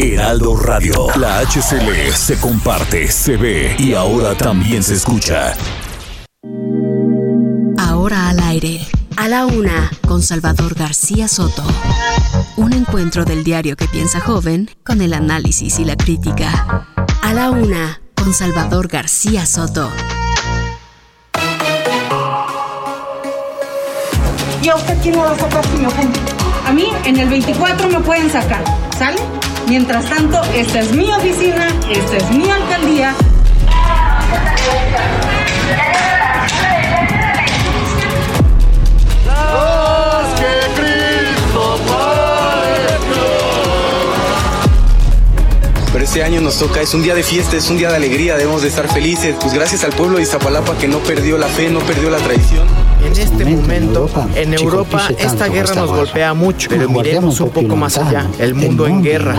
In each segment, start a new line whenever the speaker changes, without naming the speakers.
Heraldo Radio. La HCL se comparte, se ve y ahora también se escucha.
Ahora al aire. A la una, con Salvador García Soto. Un encuentro del diario que piensa joven con el análisis y la crítica. A la una, con Salvador García Soto.
¿Y a usted quién me va a sacar si me ofende? A mí en el 24 me pueden sacar, ¿sale? Mientras tanto, esta es mi oficina, esta es mi alcaldía.
Pero este año nos toca, es un día de fiesta, es un día de alegría, debemos de estar felices. Pues gracias al pueblo de Iztapalapa que no perdió la fe, no perdió la tradición.
En este momento, en Europa, esta guerra nos golpea mucho, pero miremos un poco más allá, el mundo en guerra.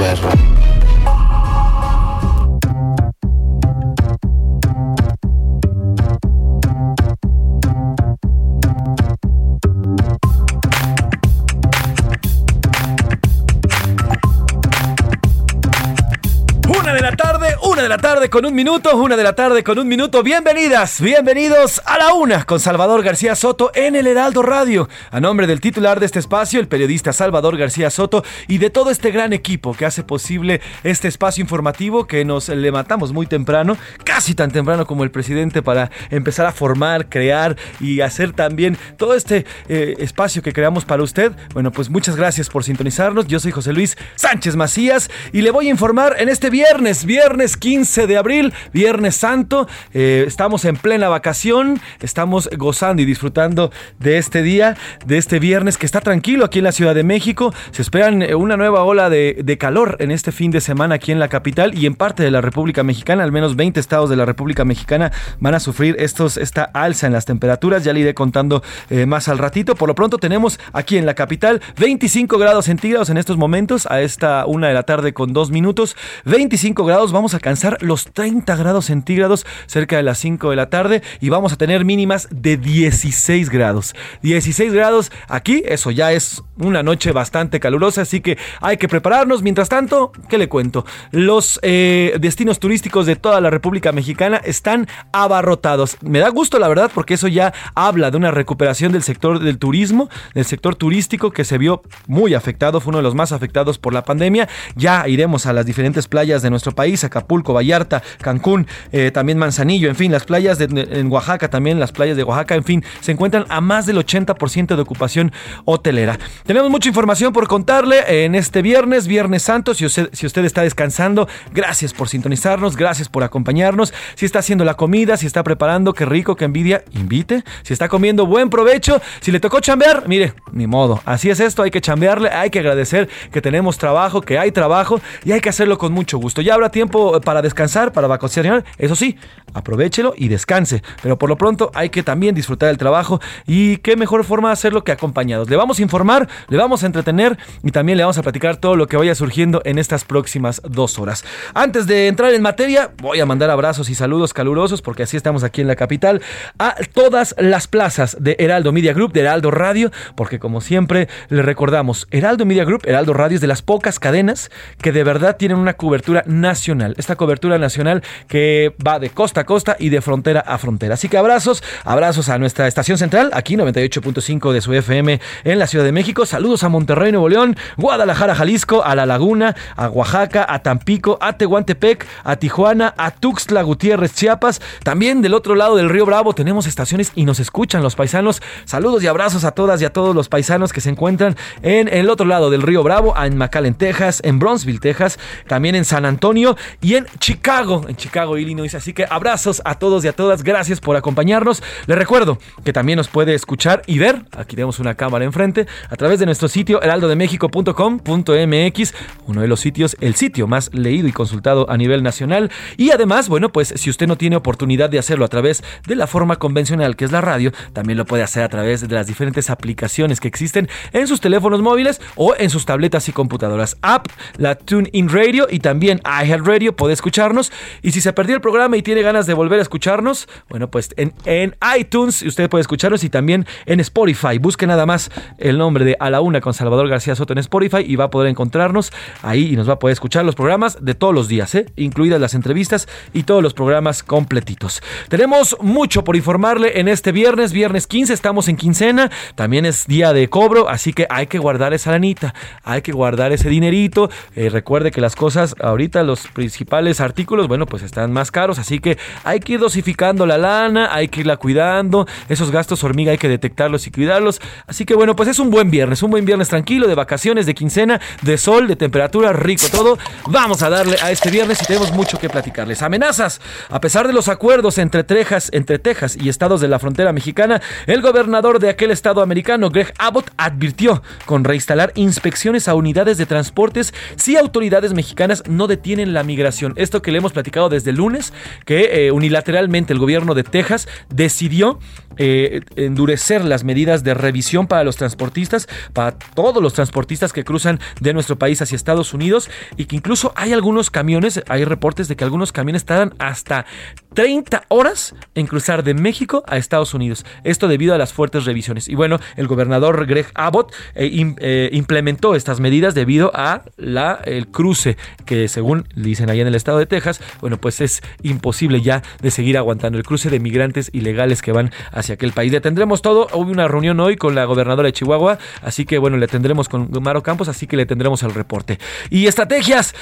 De la tarde con un minuto, una de la tarde con un minuto. Bienvenidas, bienvenidos a la una con Salvador García Soto en el Heraldo Radio. A nombre del titular de este espacio, el periodista Salvador García Soto, y de todo este gran equipo que hace posible este espacio informativo que nos levantamos muy temprano, casi tan temprano como el presidente, para empezar a formar, crear y hacer también todo este eh, espacio que creamos para usted. Bueno, pues muchas gracias por sintonizarnos. Yo soy José Luis Sánchez Macías y le voy a informar en este viernes, viernes 15 de abril, Viernes Santo. Eh, estamos en plena vacación, estamos gozando y disfrutando de este día, de este viernes que está tranquilo aquí en la Ciudad de México. Se esperan eh, una nueva ola de, calor en este fin de semana aquí en la capital y en parte de la República Mexicana. Al menos 20 estados de la República Mexicana van a sufrir estos, esta alza en las temperaturas. Ya le iré contando eh, más al ratito. Por lo pronto tenemos aquí en la capital 25 grados centígrados en estos momentos, a esta una de la tarde con dos minutos. 25 grados, vamos a alcanzar los 30 grados centígrados cerca de las 5 de la tarde y vamos a tener mínimas de 16 grados. 16 grados aquí, eso ya es una noche bastante calurosa, así que hay que prepararnos. Mientras tanto, ¿qué le cuento? Los eh, destinos turísticos de toda la República Mexicana están abarrotados. Me da gusto, la verdad, porque eso ya habla de una recuperación del sector del turismo, del sector turístico que se vio muy afectado, fue uno de los más afectados por la pandemia. Ya iremos a las diferentes playas de nuestro país, Acapulco, Vallarta, Cancún, eh, también Manzanillo, en fin, las playas de, en Oaxaca también, las playas de Oaxaca, en fin, se encuentran a más del 80% de ocupación hotelera. Tenemos mucha información por contarle en este viernes, Viernes Santo, si usted, si usted está descansando, gracias por sintonizarnos, gracias por acompañarnos, si está haciendo la comida, si está preparando, qué rico, qué envidia, invite, si está comiendo, buen provecho, si le tocó chambear, mire, ni modo, así es esto, hay que chambearle, hay que agradecer que tenemos trabajo, que hay trabajo y hay que hacerlo con mucho gusto. Ya habrá tiempo para descansar, para vacacionar, eso sí, aprovechelo y descanse, pero por lo pronto hay que también disfrutar del trabajo y qué mejor forma de hacerlo que acompañados. Le vamos a informar, le vamos a entretener y también le vamos a platicar todo lo que vaya surgiendo en estas próximas dos horas. Antes de entrar en materia, voy a mandar abrazos y saludos calurosos, porque así estamos aquí en la capital, a todas las plazas de Heraldo Media Group, de Heraldo Radio, porque como siempre le recordamos, Heraldo Media Group, Heraldo Radio es de las pocas cadenas que de verdad tienen una cobertura nacional. Esta cobertura nacional que va de costa a costa y de frontera a frontera. Así que abrazos, abrazos a nuestra estación central, aquí 98.5 de su FM en la Ciudad de México. Saludos a Monterrey, Nuevo León, Guadalajara, Jalisco, a La Laguna, a Oaxaca, a Tampico, a Tehuantepec, a Tijuana, a Tuxtla Gutiérrez, Chiapas. También del otro lado del río Bravo tenemos estaciones y nos escuchan los paisanos. Saludos y abrazos a todas y a todos los paisanos que se encuentran en el otro lado del río Bravo, en McAllen, Texas, en Bronzeville, Texas, también en San Antonio y en Chicago, en Chicago, Illinois. Así que abrazos a todos y a todas. Gracias por acompañarnos. Les recuerdo que también nos puede escuchar y ver. Aquí tenemos una cámara enfrente a través de nuestro sitio heraldodemexico.com.mx, uno de los sitios, el sitio más leído y consultado a nivel nacional. Y además, bueno, pues si usted no tiene oportunidad de hacerlo a través de la forma convencional que es la radio, también lo puede hacer a través de las diferentes aplicaciones que existen en sus teléfonos móviles o en sus tabletas y computadoras. App, la TuneIn Radio y también iHeartRadio puede escucharnos. Y si se perdió el programa y tiene ganas de volver a escucharnos, bueno, pues en, en iTunes usted puede escucharnos y también en Spotify. Busque nada más el nombre de A la Una con Salvador García Soto en Spotify y va a poder encontrarnos ahí y nos va a poder escuchar los programas de todos los días, ¿eh? incluidas las entrevistas y todos los programas completitos. Tenemos mucho por informarle en este viernes, viernes 15, estamos en quincena, también es día de cobro, así que hay que guardar esa lanita, hay que guardar ese dinerito. Eh, recuerde que las cosas ahorita, los principales artículos, bueno, pues están más caros, así que hay que ir dosificando la lana, hay que irla cuidando, esos gastos hormiga hay que detectarlos y cuidarlos. Así que bueno, pues es un buen viernes, un buen viernes tranquilo, de vacaciones, de quincena, de sol, de temperatura, rico todo. Vamos a darle a este viernes y tenemos mucho que platicarles. Amenazas. A pesar de los acuerdos entre Texas, entre Texas y estados de la frontera mexicana, el gobernador de aquel estado americano, Greg Abbott, advirtió con reinstalar inspecciones a unidades de transportes si autoridades mexicanas no detienen la migración. Esto que le hemos platicado desde el lunes, que eh, unilateralmente el gobierno de Texas decidió eh, endurecer las medidas de revisión para los transportistas, para todos los transportistas que cruzan de nuestro país hacia Estados Unidos y que incluso hay algunos camiones, hay reportes de que algunos camiones tardan hasta 30 horas en cruzar de México a Estados Unidos. Esto debido a las fuertes revisiones. Y bueno, el gobernador Greg Abbott eh, implementó estas medidas debido a la, el cruce que según dicen allá en el estado de Texas, bueno, pues es imposible ya de seguir aguantando el cruce de migrantes ilegales que van hacia aquel país. Le tendremos todo. Hubo una reunión hoy con la gobernadora de Chihuahua, así que bueno, le tendremos con Maro Campos, así que le tendremos el reporte. Y estrategias.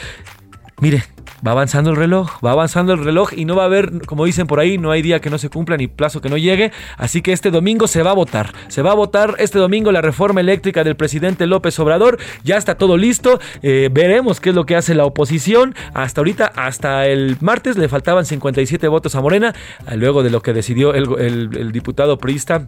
Mire, va avanzando el reloj, va avanzando el reloj y no va a haber, como dicen por ahí, no hay día que no se cumpla ni plazo que no llegue. Así que este domingo se va a votar. Se va a votar este domingo la reforma eléctrica del presidente López Obrador. Ya está todo listo. Eh, veremos qué es lo que hace la oposición. Hasta ahorita, hasta el martes, le faltaban 57 votos a Morena. Luego de lo que decidió el, el diputado priista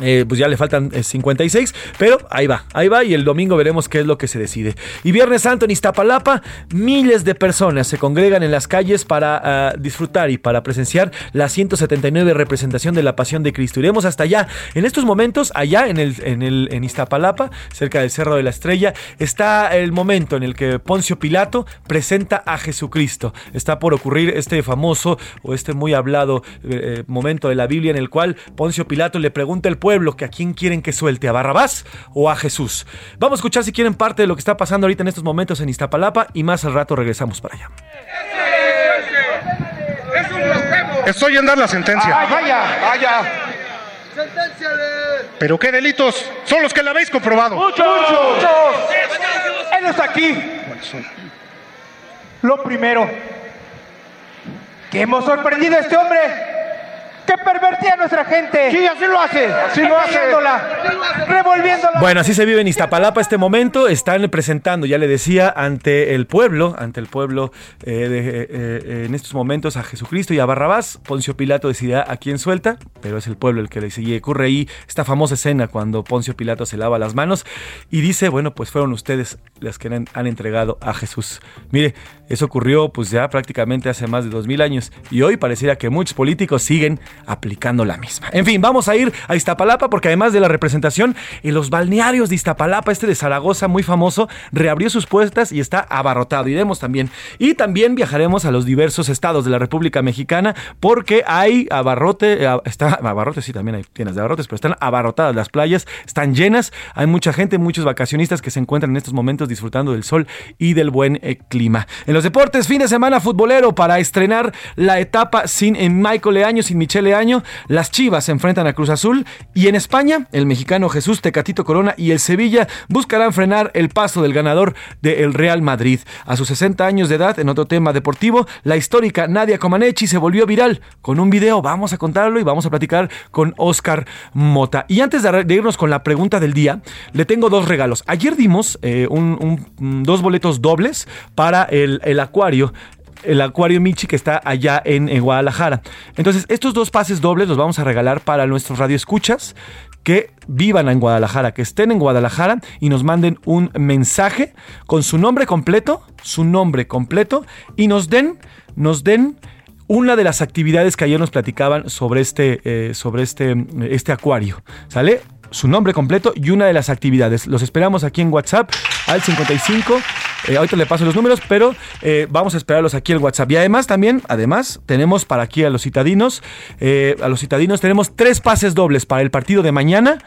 eh, pues ya le faltan 56, eh, pero ahí va, ahí va y el domingo veremos qué es lo que se decide. Y Viernes Santo en Iztapalapa, miles de personas se congregan en las calles para ah, disfrutar y para presenciar la 179 representación de la Pasión de Cristo. Iremos hasta allá. En estos momentos, allá en, el, en, el, en Iztapalapa, cerca del Cerro de la Estrella, está el momento en el que Poncio Pilato presenta a Jesucristo. Está por ocurrir este famoso o este muy hablado eh, momento de la Biblia en el cual Poncio Pilato le pregunta al pueblo que a quién quieren que suelte, a Barrabás o a Jesús. Vamos a escuchar si quieren parte de lo que está pasando ahorita en estos momentos en Iztapalapa y más al rato regresamos para allá.
Estoy en dar la sentencia.
Ah, vaya, vaya.
¿Pero qué delitos son los que la habéis comprobado?
Muchos. Muchos. Él está aquí. Lo primero, que hemos sorprendido a este hombre que pervertía a nuestra gente.
Sí, así lo hace. Así lo hace.
Revolviéndola.
Bueno, así se vive en Iztapalapa este momento. Están presentando, ya le decía, ante el pueblo, ante el pueblo eh, de, eh, eh, en estos momentos a Jesucristo y a Barrabás. Poncio Pilato decidirá a quién suelta, pero es el pueblo el que le sigue. Ocurre ahí esta famosa escena cuando Poncio Pilato se lava las manos y dice, bueno, pues fueron ustedes las que han, han entregado a Jesús. Mire, eso ocurrió pues ya prácticamente hace más de dos mil años y hoy pareciera que muchos políticos siguen aplicando la misma. En fin, vamos a ir a Iztapalapa porque además de la representación, en los balnearios de Iztapalapa, este de Zaragoza muy famoso, reabrió sus puertas y está abarrotado. Iremos también. Y también viajaremos a los diversos estados de la República Mexicana porque hay abarrote, eh, está abarrote, sí, también hay tiendas de abarrotes, pero están abarrotadas las playas, están llenas, hay mucha gente, muchos vacacionistas que se encuentran en estos momentos disfrutando del sol y del buen eh, clima. Deportes, fin de semana futbolero para estrenar la etapa sin Michael Leaño, sin Michelle Leaño, las Chivas se enfrentan a Cruz Azul y en España, el mexicano Jesús Tecatito Corona y el Sevilla buscarán frenar el paso del ganador del Real Madrid. A sus 60 años de edad, en otro tema deportivo, la histórica Nadia Comaneci se volvió viral con un video. Vamos a contarlo y vamos a platicar con Oscar Mota. Y antes de irnos con la pregunta del día, le tengo dos regalos. Ayer dimos eh, dos boletos dobles para el acuario el Acuario Michi que está allá en, en, Guadalajara. Entonces, estos dos pases dobles los vamos a regalar para nuestros radioescuchas que vivan en Guadalajara, que estén en Guadalajara y nos manden un mensaje con su nombre completo, su nombre completo y nos den, nos den una de las actividades que ayer nos platicaban sobre este, eh, sobre este, este acuario. ¿Sale? su nombre completo y una de las actividades. Los esperamos aquí en WhatsApp al 55. Eh, ahorita le paso los números, pero eh, vamos a esperarlos aquí en WhatsApp. Y además también, además, tenemos para aquí a los citadinos, eh, a los citadinos tenemos tres pases dobles para el partido de mañana,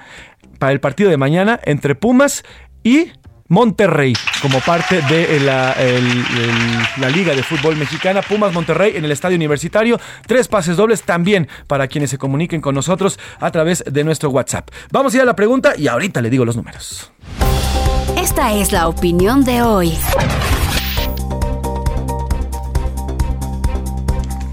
para el partido de mañana entre Pumas y Monterrey, como parte de la, la, Liga de Fútbol Mexicana, Pumas Monterrey en el Estadio Universitario. Tres pases dobles también para quienes se comuniquen con nosotros a través de nuestro WhatsApp. Vamos a ir a la pregunta y ahorita le digo los números.
Esta es la opinión de hoy.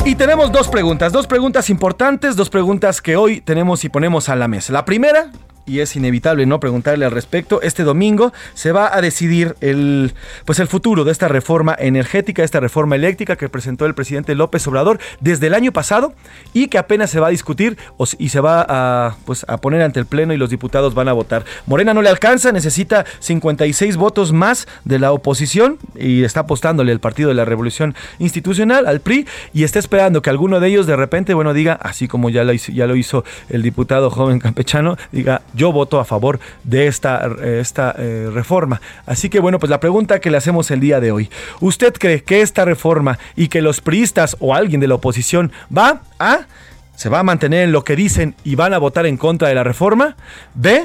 Y tenemos dos preguntas, dos preguntas importantes, dos preguntas que hoy tenemos y ponemos a la mesa. La primera, y es inevitable no preguntarle al respecto, este domingo se va a decidir el, pues el futuro de esta reforma energética, esta reforma eléctrica que presentó el presidente López Obrador desde el año pasado y que apenas se va a discutir y se va a, pues, a poner ante el Pleno y los diputados van a votar. Morena no le alcanza, necesita 56 votos más de la oposición y está apostándole el Partido de la Revolución Institucional, al PRI, y está esperando que alguno de ellos de repente, bueno, diga, así como ya lo ya lo hizo el diputado joven campechano, diga, yo voto a favor de esta, esta eh, reforma. Así que bueno, pues la pregunta que le hacemos el día de hoy, ¿usted cree que esta reforma y que los priistas o alguien de la oposición va a... ¿Se va a mantener en lo que dicen y van a votar en contra de la reforma? ¿B?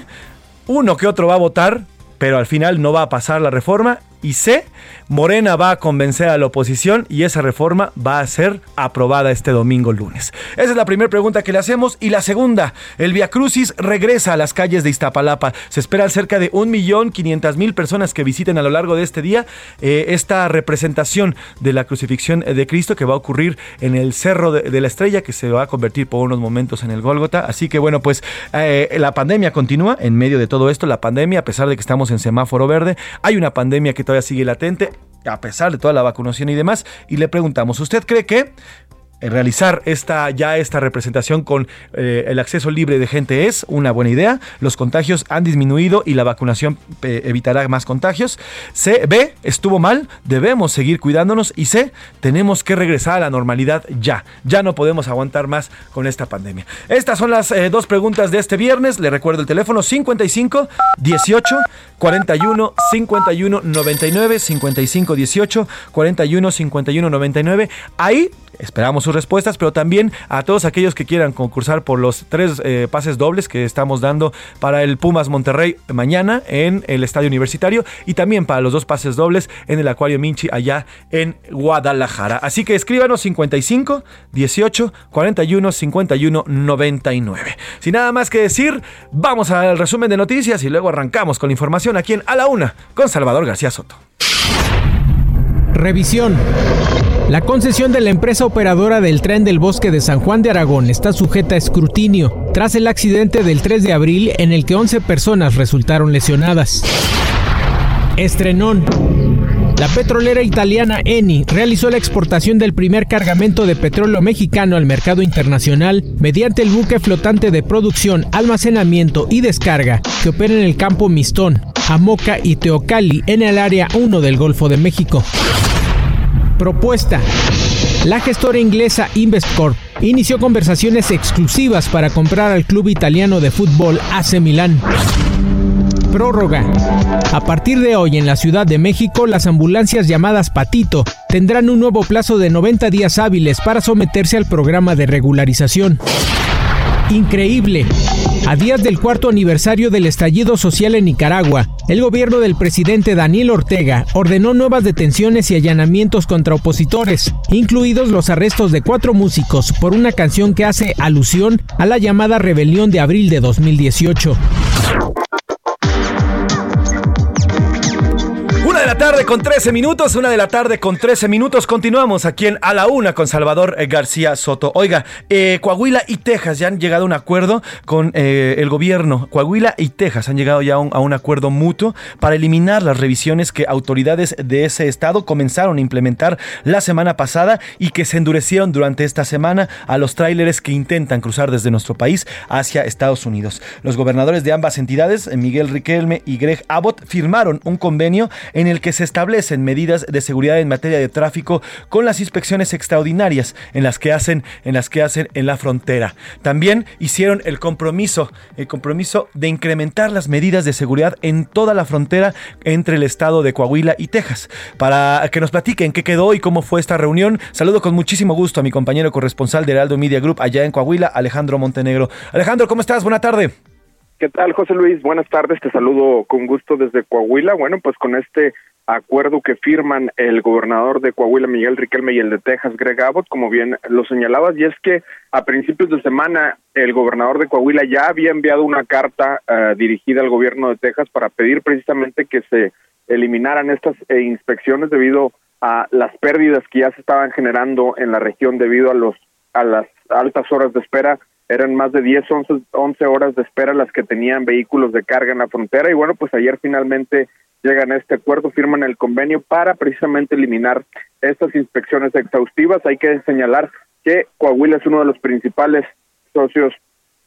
Uno que otro va a votar, pero al final no va a pasar la reforma. Y C, Morena va a convencer a la oposición y esa reforma va a ser aprobada este domingo lunes. Esa es la primera pregunta que le hacemos. Y la segunda, el Via Crucis regresa a las calles de Iztapalapa. Se esperan cerca de 1.500.000 personas que visiten a lo largo de este día eh, esta representación de la crucifixión de Cristo que va a ocurrir en el Cerro de, la Estrella, que se va a convertir por unos momentos en el Gólgota. Así que bueno, pues eh, la pandemia continúa en medio de todo esto. La pandemia, a pesar de que estamos en semáforo verde, hay una pandemia que todavía sigue latente a pesar de toda la vacunación y demás. Y le preguntamos, ¿usted cree que realizar esta, ya esta representación con eh, el acceso libre de gente es una buena idea. Los contagios han disminuido y la vacunación eh, evitará más contagios. C, B, estuvo mal, debemos seguir cuidándonos. Y C, tenemos que regresar a la normalidad ya. Ya no podemos aguantar más con esta pandemia. Estas son las eh, dos preguntas de este viernes. Le recuerdo el teléfono 55 18 41 51 99 55 18 41 51 99. Ahí Esperamos sus respuestas, pero también a todos aquellos que quieran concursar por los tres eh, pases dobles que estamos dando para el Pumas Monterrey mañana en el Estadio Universitario y también para los dos pases dobles en el Acuario Minchi allá en Guadalajara. Así que escríbanos 55 18 41 51 99. Sin nada más que decir, vamos al resumen de noticias y luego arrancamos con la información aquí en A la Una con Salvador García Soto.
Revisión. La concesión de la empresa operadora del tren del bosque de San Juan de Aragón está sujeta a escrutinio tras el accidente del 3 de abril en el que 11 personas resultaron lesionadas. Estrenón. La petrolera italiana Eni realizó la exportación del primer cargamento de petróleo mexicano al mercado internacional mediante el buque flotante de producción, almacenamiento y descarga que opera en el campo Mistón, Amoca y Teocali en el área 1 del Golfo de México. Propuesta. La gestora inglesa Investcorp inició conversaciones exclusivas para comprar al club italiano de fútbol AC Milán. Prórroga. A partir de hoy en la Ciudad de México, las ambulancias llamadas Patito tendrán un nuevo plazo de 90 días hábiles para someterse al programa de regularización. Increíble. A días del cuarto aniversario del estallido social en Nicaragua, el gobierno del presidente Daniel Ortega ordenó nuevas detenciones y allanamientos contra opositores, incluidos los arrestos de cuatro músicos por una canción que hace alusión a la llamada rebelión de abril de 2018.
Una de la tarde con 13 minutos, una de la tarde con 13 minutos. Continuamos aquí en A la Una con Salvador eh, García Soto. Oiga, eh, Coahuila y Texas ya han llegado a un acuerdo con eh, el gobierno. Coahuila y Texas han llegado ya a un, acuerdo mutuo para eliminar las revisiones que autoridades de ese estado comenzaron a implementar la semana pasada y que se endurecieron durante esta semana a los tráileres que intentan cruzar desde nuestro país hacia Estados Unidos. Los gobernadores de ambas entidades, Miguel Riquelme y Greg Abbott, firmaron un convenio en el que se establecen medidas de seguridad en materia de tráfico con las inspecciones extraordinarias en las que hacen en las que hacen en la frontera. También hicieron el compromiso, el compromiso de incrementar las medidas de seguridad en toda la frontera entre el estado de Coahuila y Texas. Para que nos platiquen qué quedó y cómo fue esta reunión, saludo con muchísimo gusto a mi compañero corresponsal de Heraldo Media Group allá en Coahuila, Alejandro Montenegro. Alejandro, ¿cómo estás? Buena tarde.
¿Qué tal, José Luis? Buenas tardes, te saludo con gusto desde Coahuila. Bueno, pues con este acuerdo que firman el gobernador de Coahuila, Miguel Riquelme, y el de Texas, Greg Abbott, como bien lo señalabas, y es que a principios de semana el gobernador de Coahuila ya había enviado una carta eh, dirigida al gobierno de Texas para pedir precisamente que se eliminaran estas eh, inspecciones debido a las pérdidas que ya se estaban generando en la región debido a los a las altas horas de espera eran más de 10, 11, 11 horas de espera las que tenían vehículos de carga en la frontera y bueno, pues ayer finalmente llegan a este acuerdo, firman el convenio para precisamente eliminar estas inspecciones exhaustivas. Hay que señalar que Coahuila es uno de los principales socios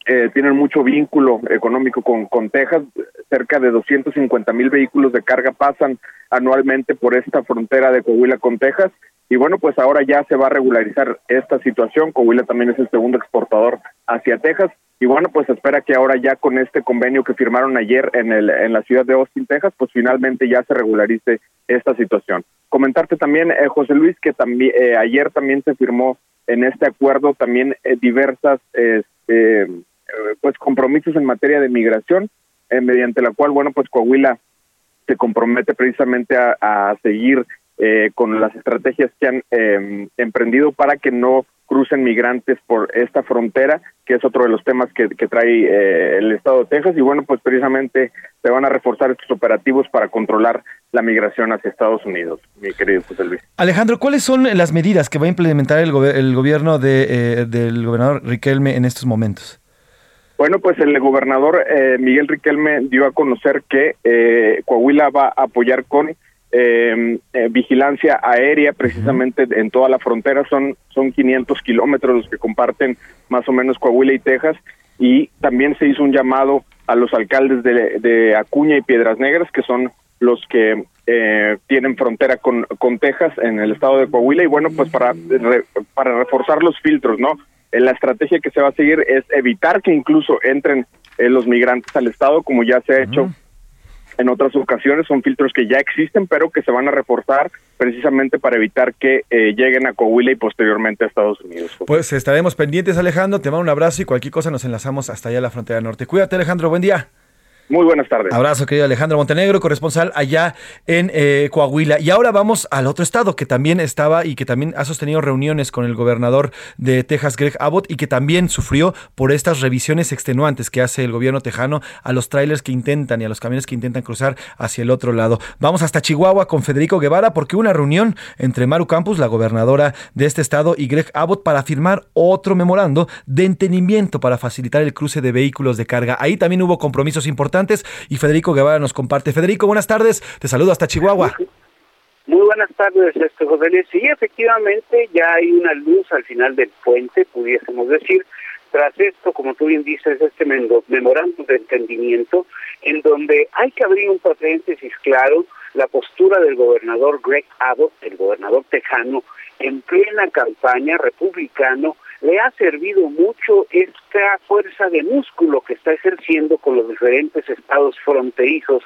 eh, tienen mucho vínculo económico con, con Texas. Cerca de 250 mil vehículos de carga pasan anualmente por esta frontera de Coahuila con Texas. Y bueno, pues ahora ya se va a regularizar esta situación. Coahuila también es el segundo exportador hacia Texas. Y bueno, pues espera que ahora ya con este convenio que firmaron ayer en, el, en la ciudad de Austin, Texas, pues finalmente ya se regularice esta situación. Comentarte también, eh, José Luis, que también eh, ayer también se firmó en este acuerdo también eh, diversas este, pues compromisos en materia de migración, mediante la cual, bueno, pues Coahuila se compromete precisamente a seguir eh, con las estrategias que han em, emprendido para que no crucen migrantes por esta frontera, que es otro de los temas que, trae eh, el Estado de Texas. Y bueno, pues precisamente se van a reforzar estos operativos para controlar la migración hacia Estados Unidos, mi querido José Luis.
Alejandro, ¿cuáles son las medidas que va a implementar el, el gobierno de, eh, del gobernador Riquelme en estos momentos?
Bueno, pues el gobernador Miguel Riquelme dio a conocer que Coahuila va a apoyar con Em, eh, vigilancia aérea precisamente en toda la frontera. Son, son 500 kilómetros los que comparten más o menos Coahuila y Texas. Y también se hizo un llamado a los alcaldes de, Acuña y Piedras Negras, que son los que eh, tienen frontera con, con Texas en el estado de Coahuila. Y bueno, pues para, para reforzar los filtros, ¿no? La estrategia que se va a seguir es evitar que incluso entren eh, los migrantes al estado, como ya se ha hecho en otras ocasiones. Son filtros que ya existen, pero que se van a reforzar precisamente para evitar que eh, lleguen a Coahuila y posteriormente a Estados Unidos.
Pues estaremos pendientes, Alejandro. Te mando un abrazo y cualquier cosa nos enlazamos hasta allá a la frontera norte. Cuídate, Alejandro. Buen día.
Muy buenas tardes.
Abrazo, querido Alejandro Montenegro, corresponsal allá en eh, Coahuila. Y ahora vamos al otro estado que también estaba y que también ha sostenido reuniones con el gobernador de Texas, Greg Abbott, y que también sufrió por estas revisiones extenuantes que hace el gobierno tejano a los trailers que intentan y a los camiones que intentan cruzar hacia el otro lado. Vamos hasta Chihuahua con Federico Guevara porque una reunión entre Maru Campus, la gobernadora de este estado, y Greg Abbott para firmar otro memorando de entendimiento para facilitar el cruce de vehículos de carga. Ahí también hubo compromisos importantes y Federico Guevara nos comparte. Federico, buenas tardes, te saludo hasta Chihuahua.
Muy buenas tardes, este José Luis. Sí, efectivamente, ya hay una luz al final del puente, pudiésemos decir. Tras esto, como tú bien dices, este memorándum de entendimiento, en donde hay que abrir un paréntesis claro, la postura del gobernador Greg Abbott, el gobernador tejano, en plena campaña republicano, le ha servido mucho esta fuerza de músculo que está ejerciendo con los diferentes estados fronterizos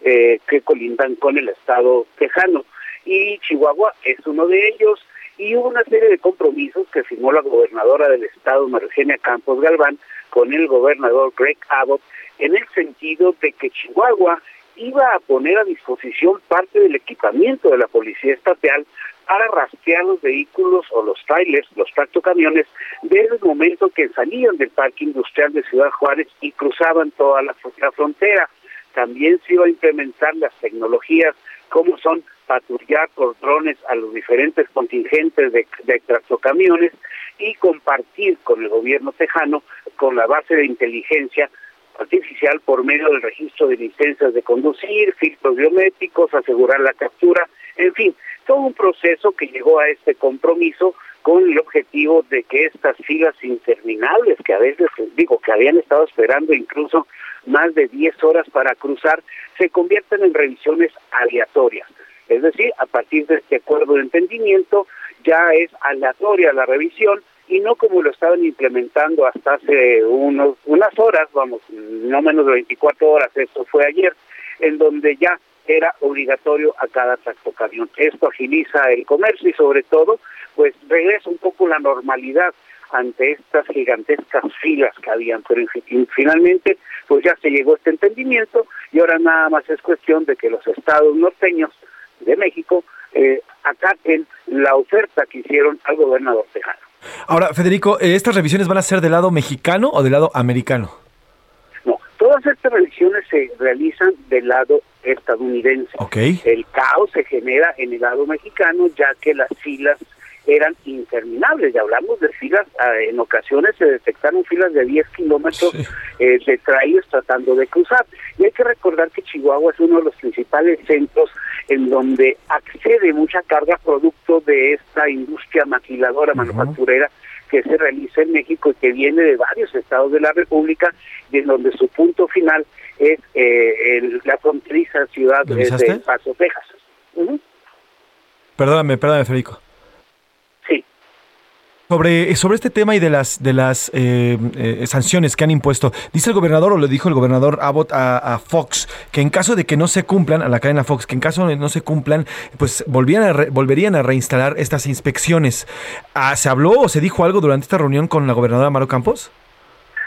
eh, que colindan con el estado tejano. Y Chihuahua es uno de ellos y hubo una serie de compromisos que firmó la gobernadora del estado, Margenia Campos Galván, con el gobernador Greg Abbott, en el sentido de que Chihuahua iba a poner a disposición parte del equipamiento de la Policía Estatal para rastrear los vehículos o los trailers, los tractocamiones, desde el momento que salían del parque industrial de Ciudad Juárez y cruzaban toda la, frontera. también se iba a implementar las tecnologías como son patrullar por drones a los diferentes contingentes de tractocamiones y compartir con el gobierno tejano, con la base de inteligencia artificial por medio del registro de licencias de conducir, filtros biométricos, asegurar la captura, en fin, todo un proceso que llegó a este compromiso con el objetivo de que estas filas interminables que a veces digo que habían estado esperando incluso más de 10 horas para cruzar se conviertan en revisiones aleatorias. Es decir, a partir de este acuerdo de entendimiento ya es aleatoria la revisión y no como lo estaban implementando hasta hace unos, unas horas, vamos, no menos de 24 horas, esto fue ayer, en donde ya era obligatorio a cada tractocamión. Esto agiliza el comercio y sobre todo, pues regresa un poco la normalidad ante estas gigantescas filas que habían, pero finalmente pues ya se llegó a este entendimiento y ahora nada más es cuestión de que los estados norteños de México eh, acaten la oferta que hicieron al gobernador tejano.
Ahora, Federico, eh, ¿estas revisiones van a ser del lado mexicano o del lado americano?
No, todas estas revisiones se realizan del lado estadounidense.
Okay.
El caos se genera en el lado mexicano ya que las filas eran interminables. Ya hablamos de filas, ah, en ocasiones se detectaron filas de 10 kilómetros eh, de tratando de cruzar. Y hay que recordar que Chihuahua es uno de los principales centros en donde accede mucha carga producto de esta industria maquiladora, manufacturera que se realiza en México y que viene de varios estados de la República y en donde su punto final es eh, la fronteriza ciudad de Paso, Texas.
Perdóname, perdóname, Federico. Sobre, sobre este tema y de las de las eh, eh, sanciones que han impuesto, dice el gobernador o le dijo el gobernador Abbott a, Fox que en caso de que no se cumplan, a la cadena Fox, que en caso de no se cumplan, pues volvían a volverían a reinstalar estas inspecciones. Ah, ¿Se habló o se dijo algo durante esta reunión con la gobernadora Maro Campos?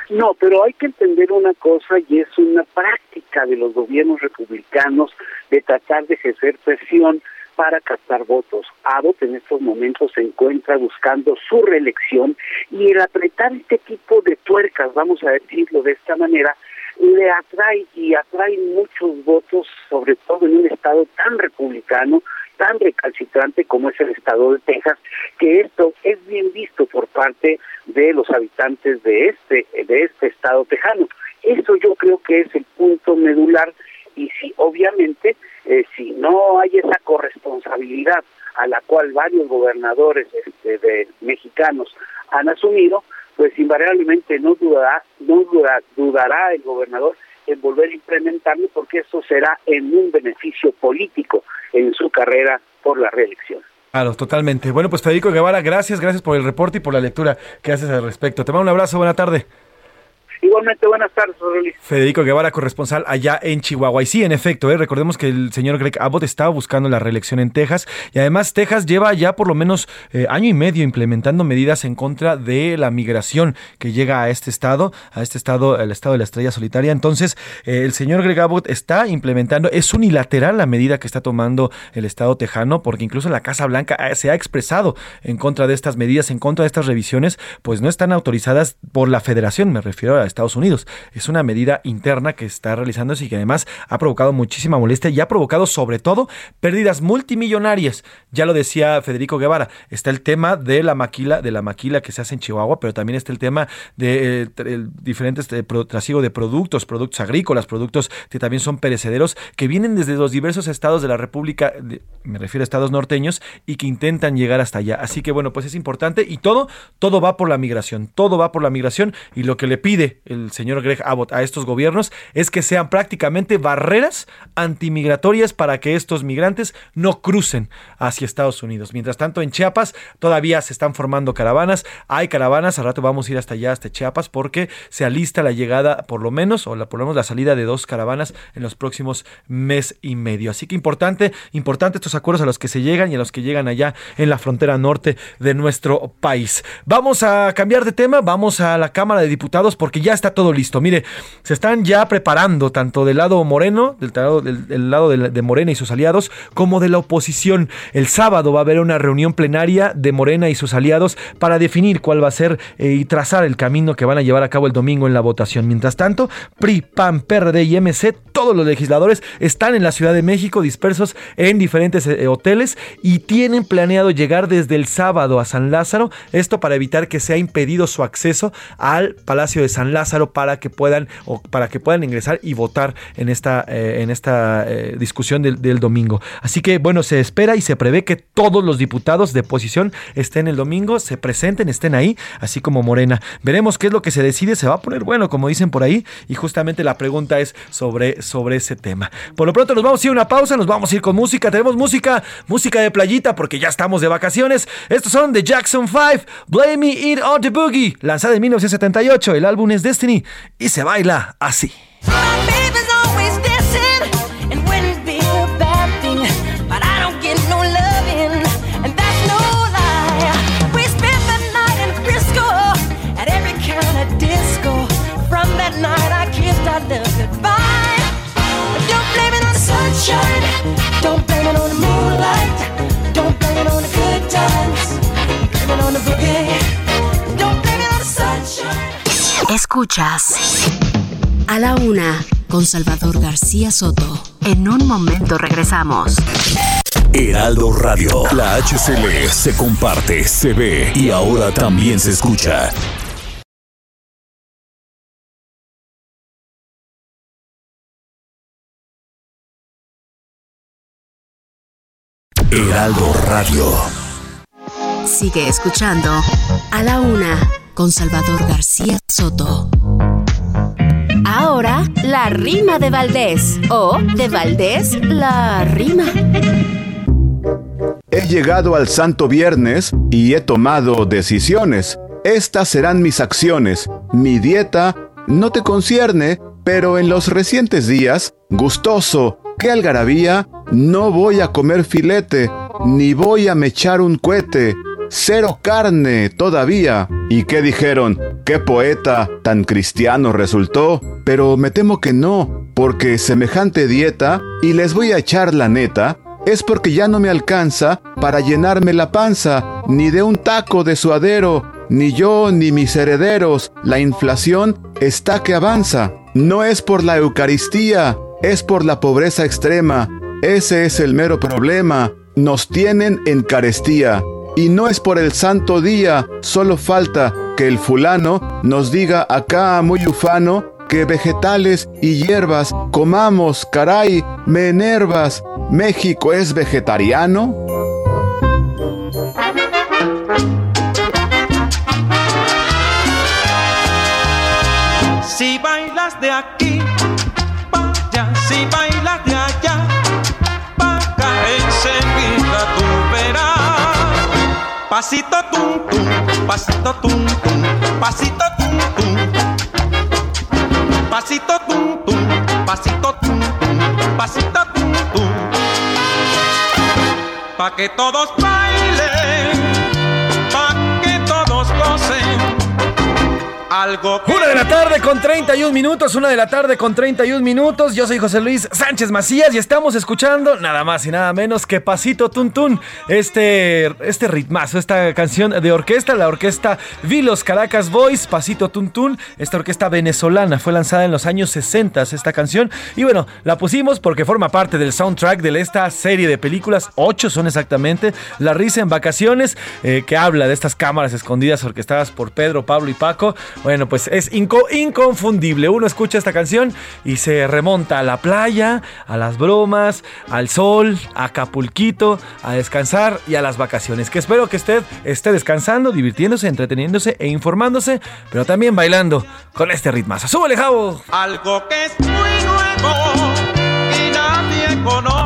No, pero hay que entender una cosa y es una práctica de los gobiernos republicanos de tratar de ejercer presión para captar votos. Abbott en estos momentos se encuentra buscando su reelección y el apretar este tipo de tuercas, vamos a decirlo de esta manera, le atrae y atrae muchos votos, sobre todo en un estado tan republicano, tan recalcitrante como es el estado de Texas, que esto es bien visto por parte de los habitantes de este de este estado tejano. Eso yo creo que es el punto medular y sí, obviamente eh, si no hay esa corresponsabilidad a la cual varios gobernadores este, de mexicanos han asumido, pues invariablemente no dudará, no dudará el gobernador en volver a implementarlo porque eso será en un beneficio político en su carrera por la reelección.
Claro, totalmente. Bueno, pues Federico Guevara, gracias, gracias por el reporte y por la lectura que haces al respecto. Te mando un abrazo, buena tarde.
Igualmente, buenas tardes,
Federico Guevara, corresponsal allá en Chihuahua. Y sí, en efecto, ¿eh? recordemos que el señor Greg Abbott estaba buscando la reelección en Texas y además Texas lleva ya por lo menos eh, año y medio implementando medidas en contra de la migración que llega a este estado, a este estado, el estado de la estrella solitaria. Entonces, eh, el señor Greg Abbott está implementando, es unilateral la medida que está tomando el estado tejano, porque incluso la Casa Blanca se ha expresado en contra de estas medidas, en contra de estas revisiones, pues no están autorizadas por la federación, me refiero a Estados Unidos. Es una medida interna que está realizándose y que además ha provocado muchísima molestia y ha provocado sobre todo pérdidas multimillonarias. Ya lo decía Federico Guevara, está el tema de la maquila, de la maquila que se hace en Chihuahua, pero también está el tema de eh, diferentes eh, trasiego de productos, productos agrícolas, productos que también son perecederos, que vienen desde los diversos estados de la República, me refiero a estados norteños, y que intentan llegar hasta allá. Así que bueno, pues es importante y todo, todo va por la migración, todo va por la migración y lo que le pide el señor Greg Abbott a estos gobiernos es que sean prácticamente barreras antimigratorias para que estos migrantes no crucen hacia Estados Unidos. Mientras tanto, en Chiapas todavía se están formando caravanas. Hay caravanas, al rato vamos a ir hasta allá, hasta Chiapas, porque se alista la llegada, por lo menos, o la, por lo menos la salida de dos caravanas en los próximos mes y medio. Así que importante, importante estos acuerdos a los que se llegan y a los que llegan allá en la frontera norte de nuestro país. Vamos a cambiar de tema, vamos a la Cámara de Diputados porque ya está todo listo. Mire, se están ya preparando tanto del lado moreno, del lado, del, lado de, Morena y sus aliados, como de la oposición. El sábado va a haber una reunión plenaria de Morena y sus aliados para definir cuál va a ser eh, y trazar el camino que van a llevar a cabo el domingo en la votación. Mientras tanto, PRI, PAN, PRD y MC, todos los legisladores están en la Ciudad de México dispersos en diferentes eh, hoteles y tienen planeado llegar desde el sábado a San Lázaro, esto para evitar que sea impedido su acceso al Palacio de San Lázaro para que puedan o para que puedan ingresar y votar en esta, eh, en esta eh, discusión del, del, domingo. Así que bueno, se espera y se prevé que todos los diputados de oposición estén el domingo, se presenten, estén ahí, así como Morena. Veremos qué es lo que se decide, se va a poner bueno, como dicen por ahí, y justamente la pregunta es sobre, sobre ese tema. Por lo pronto nos vamos a ir a una pausa, nos vamos a ir con música, tenemos música, música de playita porque ya estamos de vacaciones. Estos son de Jackson 5, Blame Me It on the Boogie, lanzada en 1978, el álbum es Y se baila así.
Escuchas a la una con Salvador García Soto. En un momento regresamos.
Heraldo Radio, la HCL se comparte, se ve y ahora también se escucha. Heraldo Radio.
Sigue escuchando a la una con Salvador García Soto. Ahora, la rima de Valdés o de Valdés la rima.
He llegado al Santo Viernes y he tomado decisiones. Estas serán mis acciones. Mi dieta no te concierne, pero en los recientes días, gustoso, qué algarabía, no voy a comer filete, ni voy a mechar un cohete cero carne todavía. ¿Y qué dijeron? ¿Qué poeta tan cristiano resultó? Pero me temo que no, porque semejante dieta, y les voy a echar la neta, es porque ya no me alcanza para llenarme la panza, ni de un taco de suadero, ni yo ni mis herederos. La inflación está que avanza. No es por la Eucaristía, es por la pobreza extrema. Ese es el mero problema. Nos tienen en carestía. Y no es por el santo día, solo falta que el fulano nos diga acá muy ufano que vegetales y hierbas comamos, caray, me enervas. ¿México es vegetariano?
Si bailas de aquí, Pasito tum tum, pasito tum tum, pasito tum tum. Pasito tum tum, pasito tum tum, pasito tum tum. Pa que todos bailen, algo
Una de la tarde con 31 minutos, una de la tarde con 31 minutos. Yo soy José Luis Sánchez Macías y estamos escuchando nada más y nada menos que Pasito Tuntún, este, este ritmazo, esta canción de orquesta, la orquesta Vilos Caracas Boys, Pasito Tuntún, esta orquesta venezolana fue lanzada en los años 60 esta canción y bueno, la pusimos porque forma parte del soundtrack de esta serie de películas, ocho son exactamente, La risa en vacaciones, eh, que habla de estas cámaras escondidas orquestadas por Pedro, Pablo y Paco. Bueno, pues es inconfundible. Uno escucha esta canción y se remonta a la playa, a las bromas, al sol, a Acapulquito, a descansar y a las vacaciones. Que espero que usted esté descansando, divirtiéndose, entreteniéndose e informándose, pero también bailando con este ritmazo. ¡Súbele, Javo!
Algo que es muy nuevo y nadie conoce.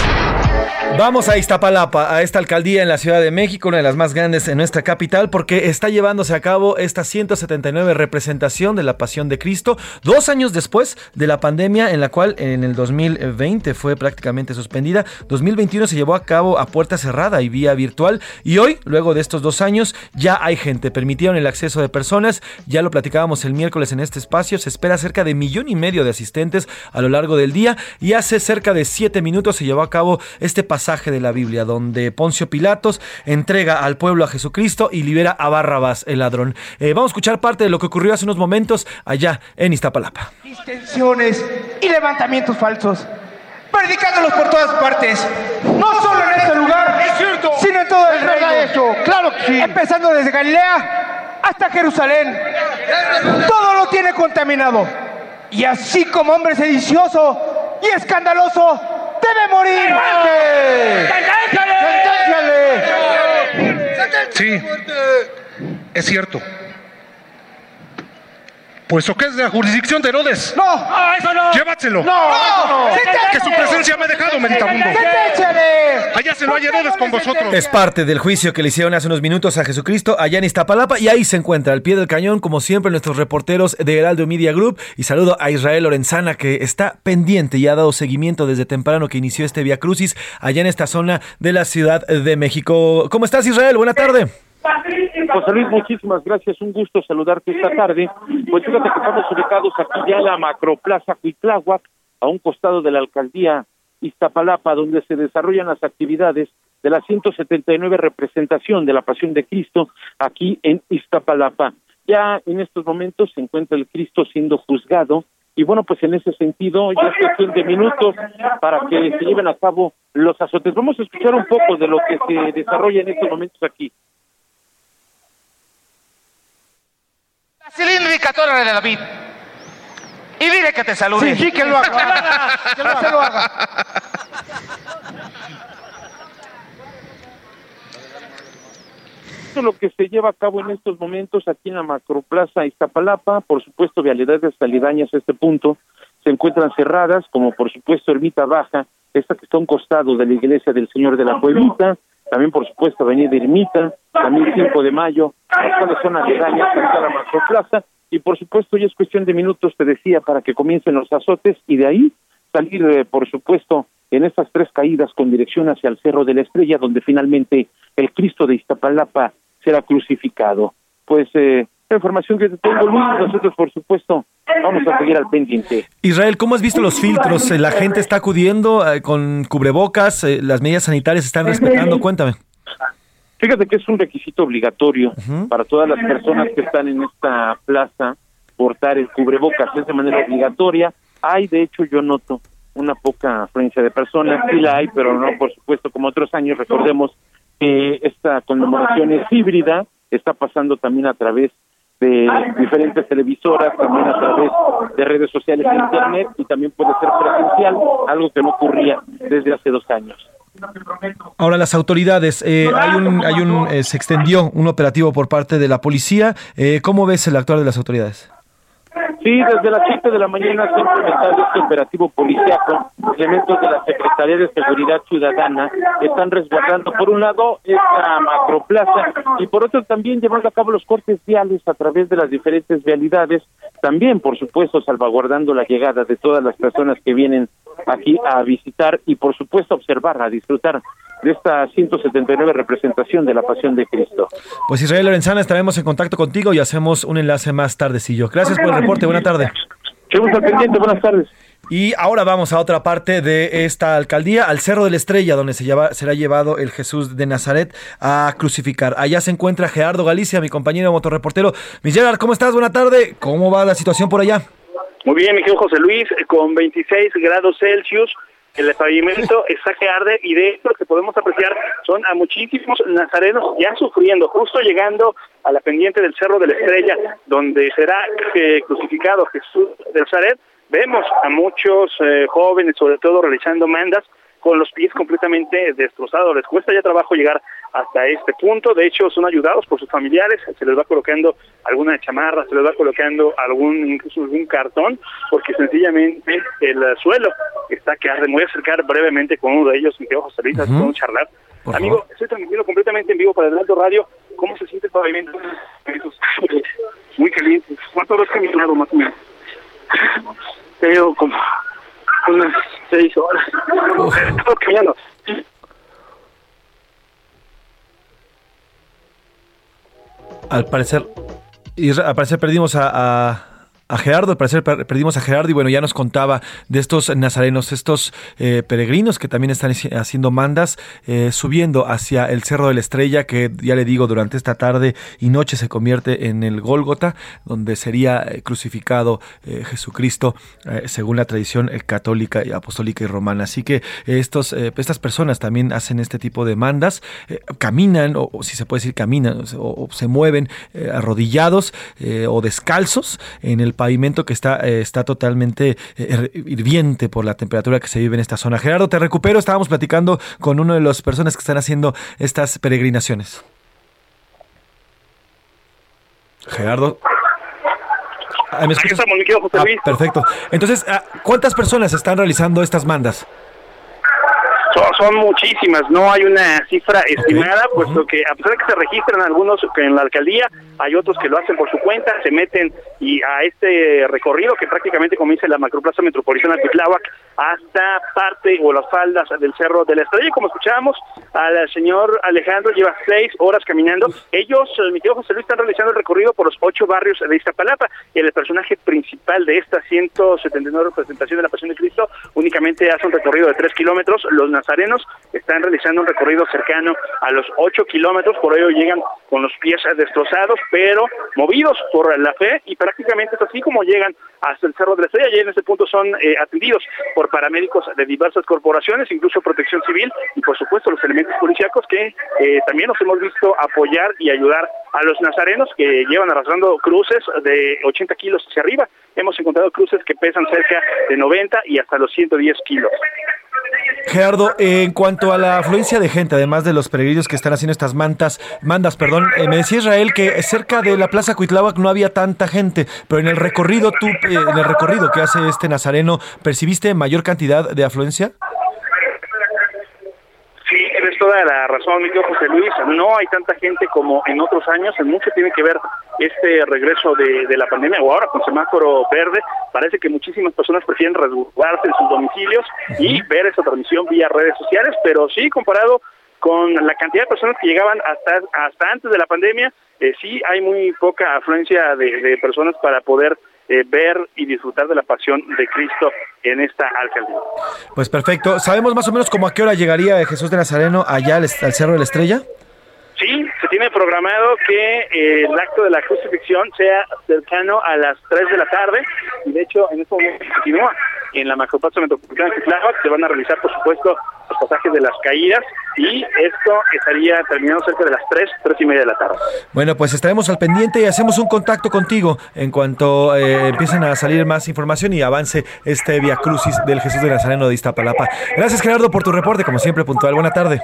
Vamos a Iztapalapa, a esta alcaldía en la Ciudad de México, una de las más grandes en nuestra capital, porque está llevándose a cabo esta 179 representación de la Pasión de Cristo, dos años después de la pandemia en la cual en el 2020 fue prácticamente suspendida. 2021 se llevó a cabo a puerta cerrada y vía virtual y hoy, luego de estos dos años, ya hay gente. Permitieron el acceso de personas, ya lo platicábamos el miércoles en este espacio, se espera cerca de millón y medio de asistentes a lo largo del día y hace cerca de siete minutos se llevó a cabo este pasaje de la Biblia, donde Poncio Pilatos entrega al pueblo a Jesucristo y libera a Barrabás, el ladrón. Eh, vamos a escuchar parte de lo que ocurrió hace unos momentos allá en Iztapalapa.
Distensiones y levantamientos falsos, predicándolos por todas partes, no solo en este lugar, sino en todo el reino. Eso, claro que sí. Empezando desde Galilea hasta Jerusalén, todo lo tiene contaminado. Y así como hombre sedicioso y escandaloso, debe morir.
Sí, es cierto. Pues o qué es de la jurisdicción de Herodes.
No, eso no.
Llévatselo.
No, no.
Que su presencia me ha dejado, meditabundo. Allá se lo hay Herodes con vosotros.
Es parte del juicio que le hicieron hace unos minutos a Jesucristo allá en Iztapalapa y ahí se encuentra al pie del cañón, como siempre, nuestros reporteros de Heraldo Media Group. Y saludo a Israel Lorenzana, que está pendiente y ha dado seguimiento desde temprano que inició este Via Crucis allá en esta zona de la Ciudad de México. ¿Cómo estás, Israel? Buena tarde.
José Luis, muchísimas gracias. Un gusto saludarte esta tarde. Pues fíjate que estamos ubicados aquí ya en la Macroplaza Cuitláhuac, a un costado de la alcaldía Iztapalapa, donde se desarrollan las actividades de la 179 representación de la Pasión de Cristo aquí en Iztapalapa. Ya en estos momentos se encuentra el Cristo siendo juzgado y bueno, pues en ese sentido ya es cuestión de minutos para que se lleven a cabo los azotes. Vamos a escuchar un poco de lo que se desarrolla en estos momentos aquí.
Cilíndrica torre de David. Y dile que te salude.
Sí, sí, que lo haga.
Que no se lo haga.
Esto es lo que se lleva a cabo en estos momentos aquí en la Macroplaza Iztapalapa, por supuesto vialidades aledañas a este punto se encuentran cerradas, como por supuesto Ermita Baja, esta que está a un costado de la iglesia del Señor de la Pueblita, también por supuesto Avenida Ermita, también 5 de mayo, las cuales son aledañas a la Macroplaza, y por supuesto ya es cuestión de minutos, te decía, para que comiencen los azotes y de ahí salir, eh, por supuesto, en estas tres caídas con dirección hacia el Cerro de la Estrella, donde finalmente el Cristo de Iztapalapa será crucificado. Pues eh, la información que te tengo, Luis, nosotros por supuesto vamos a seguir al pendiente.
Israel, ¿cómo has visto los filtros? Eh, ¿La gente está acudiendo eh, con cubrebocas? Eh, ¿Las medidas sanitarias se están respetando? Cuéntame.
Fíjate que es un requisito obligatorio para todas las personas que están en esta plaza portar el cubrebocas, es de manera obligatoria. Hay, de hecho, yo noto una poca afluencia de personas, sí la hay, pero no, por supuesto, como otros años, recordemos que esta conmemoración es híbrida, está pasando también a través de diferentes televisoras, también a través de redes sociales e internet y también puede ser presencial, algo que no ocurría desde hace dos años.
Ahora las autoridades, eh, hay un, hay un, eh, se extendió un operativo por parte de la policía. Eh, ¿Cómo ves el actuar de las autoridades?
Sí, desde las 7 de la mañana se ha implementado este operativo policiaco. Elementos de la Secretaría de Seguridad Ciudadana están resguardando, por un lado, esta macroplaza y por otro también llevando a cabo los cortes viales a través de las diferentes vialidades. También, por supuesto, salvaguardando la llegada de todas las personas que vienen aquí a visitar y, por supuesto, observar, a disfrutar de esta 179 representación de la Pasión de Cristo.
Pues Israel Lorenzana, estaremos en contacto contigo y hacemos un enlace más tardecillo. Gracias por el reporte, buena tarde.
Quedamos al pendiente, buenas tardes.
Y ahora vamos a otra parte de esta alcaldía, al Cerro de la Estrella, donde se lleva, será llevado el Jesús de Nazaret a crucificar. Allá se encuentra Gerardo Galicia, mi compañero motorreportero. Mi Gerard, ¿cómo estás? Buena tarde. ¿Cómo va la situación por allá?
Muy bien, mi querido José Luis, con 26 grados Celsius, el pavimento está que arde y de esto que podemos apreciar son a muchísimos nazarenos ya sufriendo, justo llegando a la pendiente del Cerro de la Estrella, donde será eh, crucificado Jesús de Nazaret. Vemos a muchos eh, jóvenes, sobre todo, realizando mandas con los pies completamente destrozados. Les cuesta ya trabajo llegar hasta este punto. De hecho, son ayudados por sus familiares. Se les va colocando alguna chamarra, se les va colocando algún incluso algún cartón, porque sencillamente el suelo está que arde. Me voy a acercar brevemente con uno de ellos, mi querido José Luis, uh -huh. charlar. Amigo, estoy transmitiendo completamente en vivo para el Alto Radio. ¿Cómo se siente el pavimento? Muy caliente. ¿Cuánto has caminado más o menos? Pero como unas seis horas. Caminando.
Al parecer, y al parecer perdimos a, a a Gerardo, al parecer perdimos a Gerardo y bueno, ya nos contaba de estos nazarenos, estos eh, peregrinos que también están haciendo mandas, eh, subiendo hacia el Cerro de la Estrella, que ya le digo, durante esta tarde y noche se convierte en el Gólgota, donde sería crucificado eh, Jesucristo, según la tradición católica, y apostólica y romana. Así que estos, estas personas también hacen este tipo de mandas, caminan, o, si se puede decir caminan, o se mueven arrodillados o descalzos en el pavimento que está, eh, está totalmente eh, hirviente por la temperatura que se vive en esta zona. Gerardo, te recupero. Estábamos platicando con uno de las personas que están haciendo estas peregrinaciones. Gerardo.
¿Me mi José
ah, perfecto. Entonces, ¿cuántas personas están realizando estas mandas?
Son, muchísimas, no hay una cifra estimada, puesto que a pesar de que se registran algunos en la alcaldía, hay otros que lo hacen por su cuenta, se meten y a este recorrido que prácticamente comienza en la macroplaza metropolitana de Tláhuac hasta parte o las faldas del Cerro de la Estrella. Como escuchábamos, al señor Alejandro lleva seis horas caminando. Ellos, mi tío José Luis, están realizando el recorrido por los ocho barrios de Iztapalapa y el personaje principal de esta 179 representación de la Pasión de Cristo únicamente hace un recorrido de tres kilómetros. Los nazarenos están realizando un recorrido cercano a los ocho kilómetros, por ello llegan con los pies destrozados, pero movidos por la fe y prácticamente es así como llegan hasta el Cerro de la Estrella y en ese punto son eh, atendidos por paramédicos de diversas corporaciones, incluso Protección Civil y por supuesto los elementos policíacos que eh, también nos hemos visto apoyar y ayudar a los nazarenos que llevan arrastrando cruces de 80 kilos hacia arriba. Hemos encontrado cruces que pesan cerca de 90 y hasta los 110 kilos.
Gerardo, en cuanto a la afluencia de gente, además de los peregrinos que están haciendo estas mantas, mandas, perdón, eh, me decía Israel que cerca de la Plaza Cuitláhuac no había tanta gente, pero en el recorrido, tú, eh, en el recorrido que hace este nazareno, ¿percibiste mayor cantidad de afluencia?
Toda la razón, mi José Luis. No hay tanta gente como en otros años. En mucho tiene que ver este regreso de, de la pandemia o ahora con semáforo verde. Parece que muchísimas personas prefieren resguardarse en sus domicilios y ver esa transmisión vía redes sociales. Pero sí, comparado con la cantidad de personas que llegaban hasta hasta antes de la pandemia, eh, sí hay muy poca afluencia de, de personas para poder eh, ver y disfrutar de la pasión de Cristo en esta alcaldía.
Pues perfecto. ¿Sabemos más o menos como a qué hora llegaría Jesús de Nazareno allá al, al Cerro de la Estrella?
Sí, se tiene programado que eh, el acto de la crucifixión sea cercano a las 3 de la tarde y de hecho en este momento continúa en la macroplaza metropolitana de Tláhuac. Se van a realizar, por supuesto, los pasajes de las caídas y esto estaría terminando cerca de las 3, 3 y media de la tarde.
Bueno, pues estaremos al pendiente y hacemos un contacto contigo en cuanto eh, empiecen a salir más información y avance este Via Crucis del Jesús de Nazareno de Iztapalapa. Gracias, Gerardo, por tu reporte, como siempre, puntual. Buena tarde.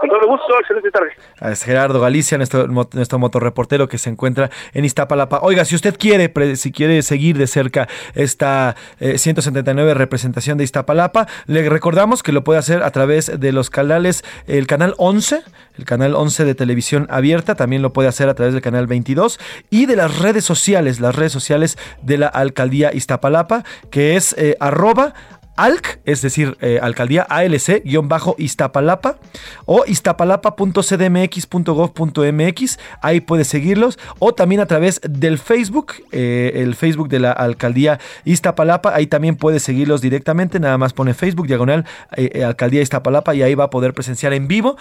Con todo gusto, excelente tarde.
Es Gerardo Galicia, nuestro, nuestro motorreportero que se encuentra en Iztapalapa. Oiga, si usted quiere, si quiere seguir de cerca esta eh, 179 representación de Iztapalapa, le recordamos que lo puede hacer a través de los canales, el canal 11, el canal 11 de televisión abierta, también lo puede hacer a través del canal 22 y de las redes sociales, las redes sociales de la alcaldía Iztapalapa, que es eh, arroba ALC, es decir, eh, alcaldía ALC-Iztapalapa o iztapalapa.cdmx.gov.mx, ahí puedes seguirlos, o también a través del Facebook, eh, el Facebook de la alcaldía Iztapalapa, ahí también puedes seguirlos directamente, nada más pone Facebook, diagonal, eh, alcaldía Iztapalapa, y ahí va a poder presenciar en vivo,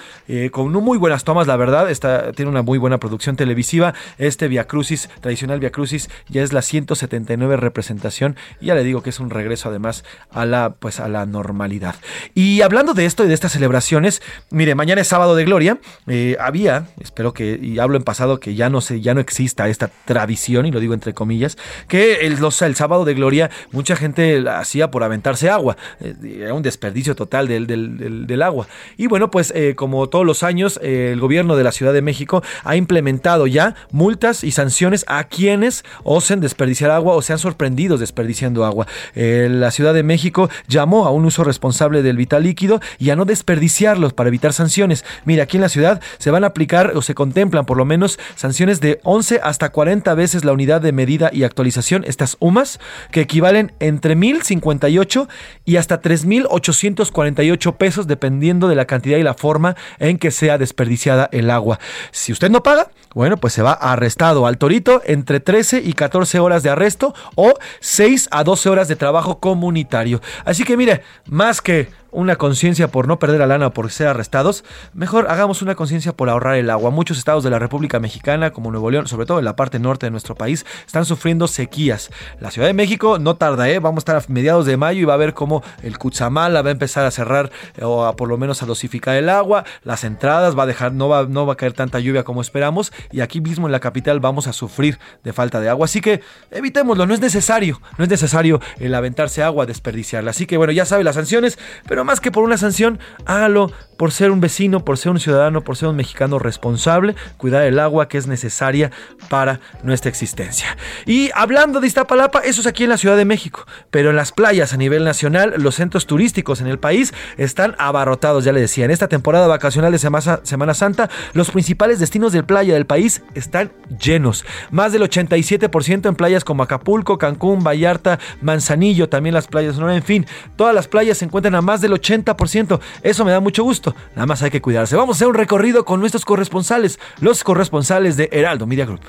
con muy buenas tomas, la verdad, está, tiene una muy buena producción televisiva, este Via Crucis, tradicional Via Crucis, ya es la 179 representación, y ya le digo que es un regreso además a la pues a la normalidad. Y hablando de esto y de estas celebraciones, mire, mañana es sábado de gloria. Eh, había, espero que, y hablo en pasado, que ya no se, ya no exista esta tradición, y lo digo entre comillas, que el, los, el sábado de gloria mucha gente la hacía por aventarse agua. Eh, era un desperdicio total del, del, del, agua. Y bueno, pues eh, como todos los años, el gobierno de la Ciudad de México ha implementado ya multas y sanciones a quienes osen desperdiciar agua o sean sorprendidos desperdiciando agua. la Ciudad de México llamó a un uso responsable del vital líquido y a no desperdiciarlos para evitar sanciones. Mira, aquí en la ciudad se van a aplicar o se contemplan por lo menos sanciones de 11 hasta 40 veces la unidad de medida y actualización, estas UMAS, que equivalen entre 1.058 y hasta 3.848 pesos dependiendo de la cantidad y la forma en que sea desperdiciada el agua. Si usted no paga, bueno, pues se va arrestado al torito entre 13 y 14 horas de arresto o 6 a 12 horas de trabajo comunitario. Así que mire, más que una conciencia por no perder la lana o por ser arrestados, mejor hagamos una conciencia por ahorrar el agua. Muchos estados de la República Mexicana, como Nuevo León, sobre todo en la parte norte de nuestro país, están sufriendo sequías. La Ciudad de México no tarda, ¿eh? vamos a estar a mediados de mayo y va a ver cómo el Cutzamala va a empezar a cerrar o a por lo menos a dosificar el agua, las entradas va a dejar, no va, no va a caer tanta lluvia como esperamos y aquí mismo en la capital vamos a sufrir de falta de agua. Así que evitémoslo, no es necesario, no es necesario el aventarse agua, desperdiciarla. Así que bueno, ya sabe las sanciones, pero más que por una sanción, hágalo por ser un vecino, por ser un ciudadano, por ser un mexicano responsable, cuidar el agua que es necesaria para nuestra existencia. Y hablando de Iztapalapa, eso es aquí en la Ciudad de México, pero en las playas a nivel nacional, los centros turísticos en el país están abarrotados, ya le decía, en esta temporada vacacional de Semana Santa, los principales destinos de playa del país están llenos. Más del 87% en playas como Acapulco, Cancún, Vallarta, Manzanillo, también las playas, en fin, todas las playas se encuentran a más del 80%. Eso me da mucho gusto. Nada más hay que cuidarse. Vamos a hacer un recorrido con nuestros corresponsales, los corresponsales de Heraldo Media Group.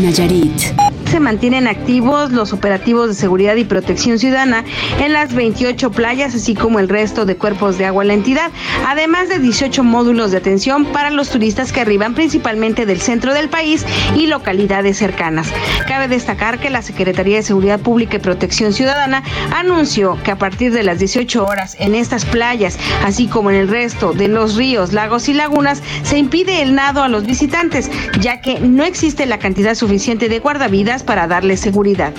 Nayarit.
Se mantienen activos los operativos de seguridad y protección ciudadana en las 28 playas, así como el resto de cuerpos de agua en la entidad, además de 18 módulos de atención para los turistas que arriban principalmente del centro del país y localidades cercanas. Cabe destacar que la Secretaría de Seguridad Pública y Protección Ciudadana anunció que a partir de las 18 horas en estas playas, así como en el resto de los ríos, lagos y lagunas, se impide el nado a los visitantes, ya que no existe la cantidad suficiente de guardavidas para darle seguridad.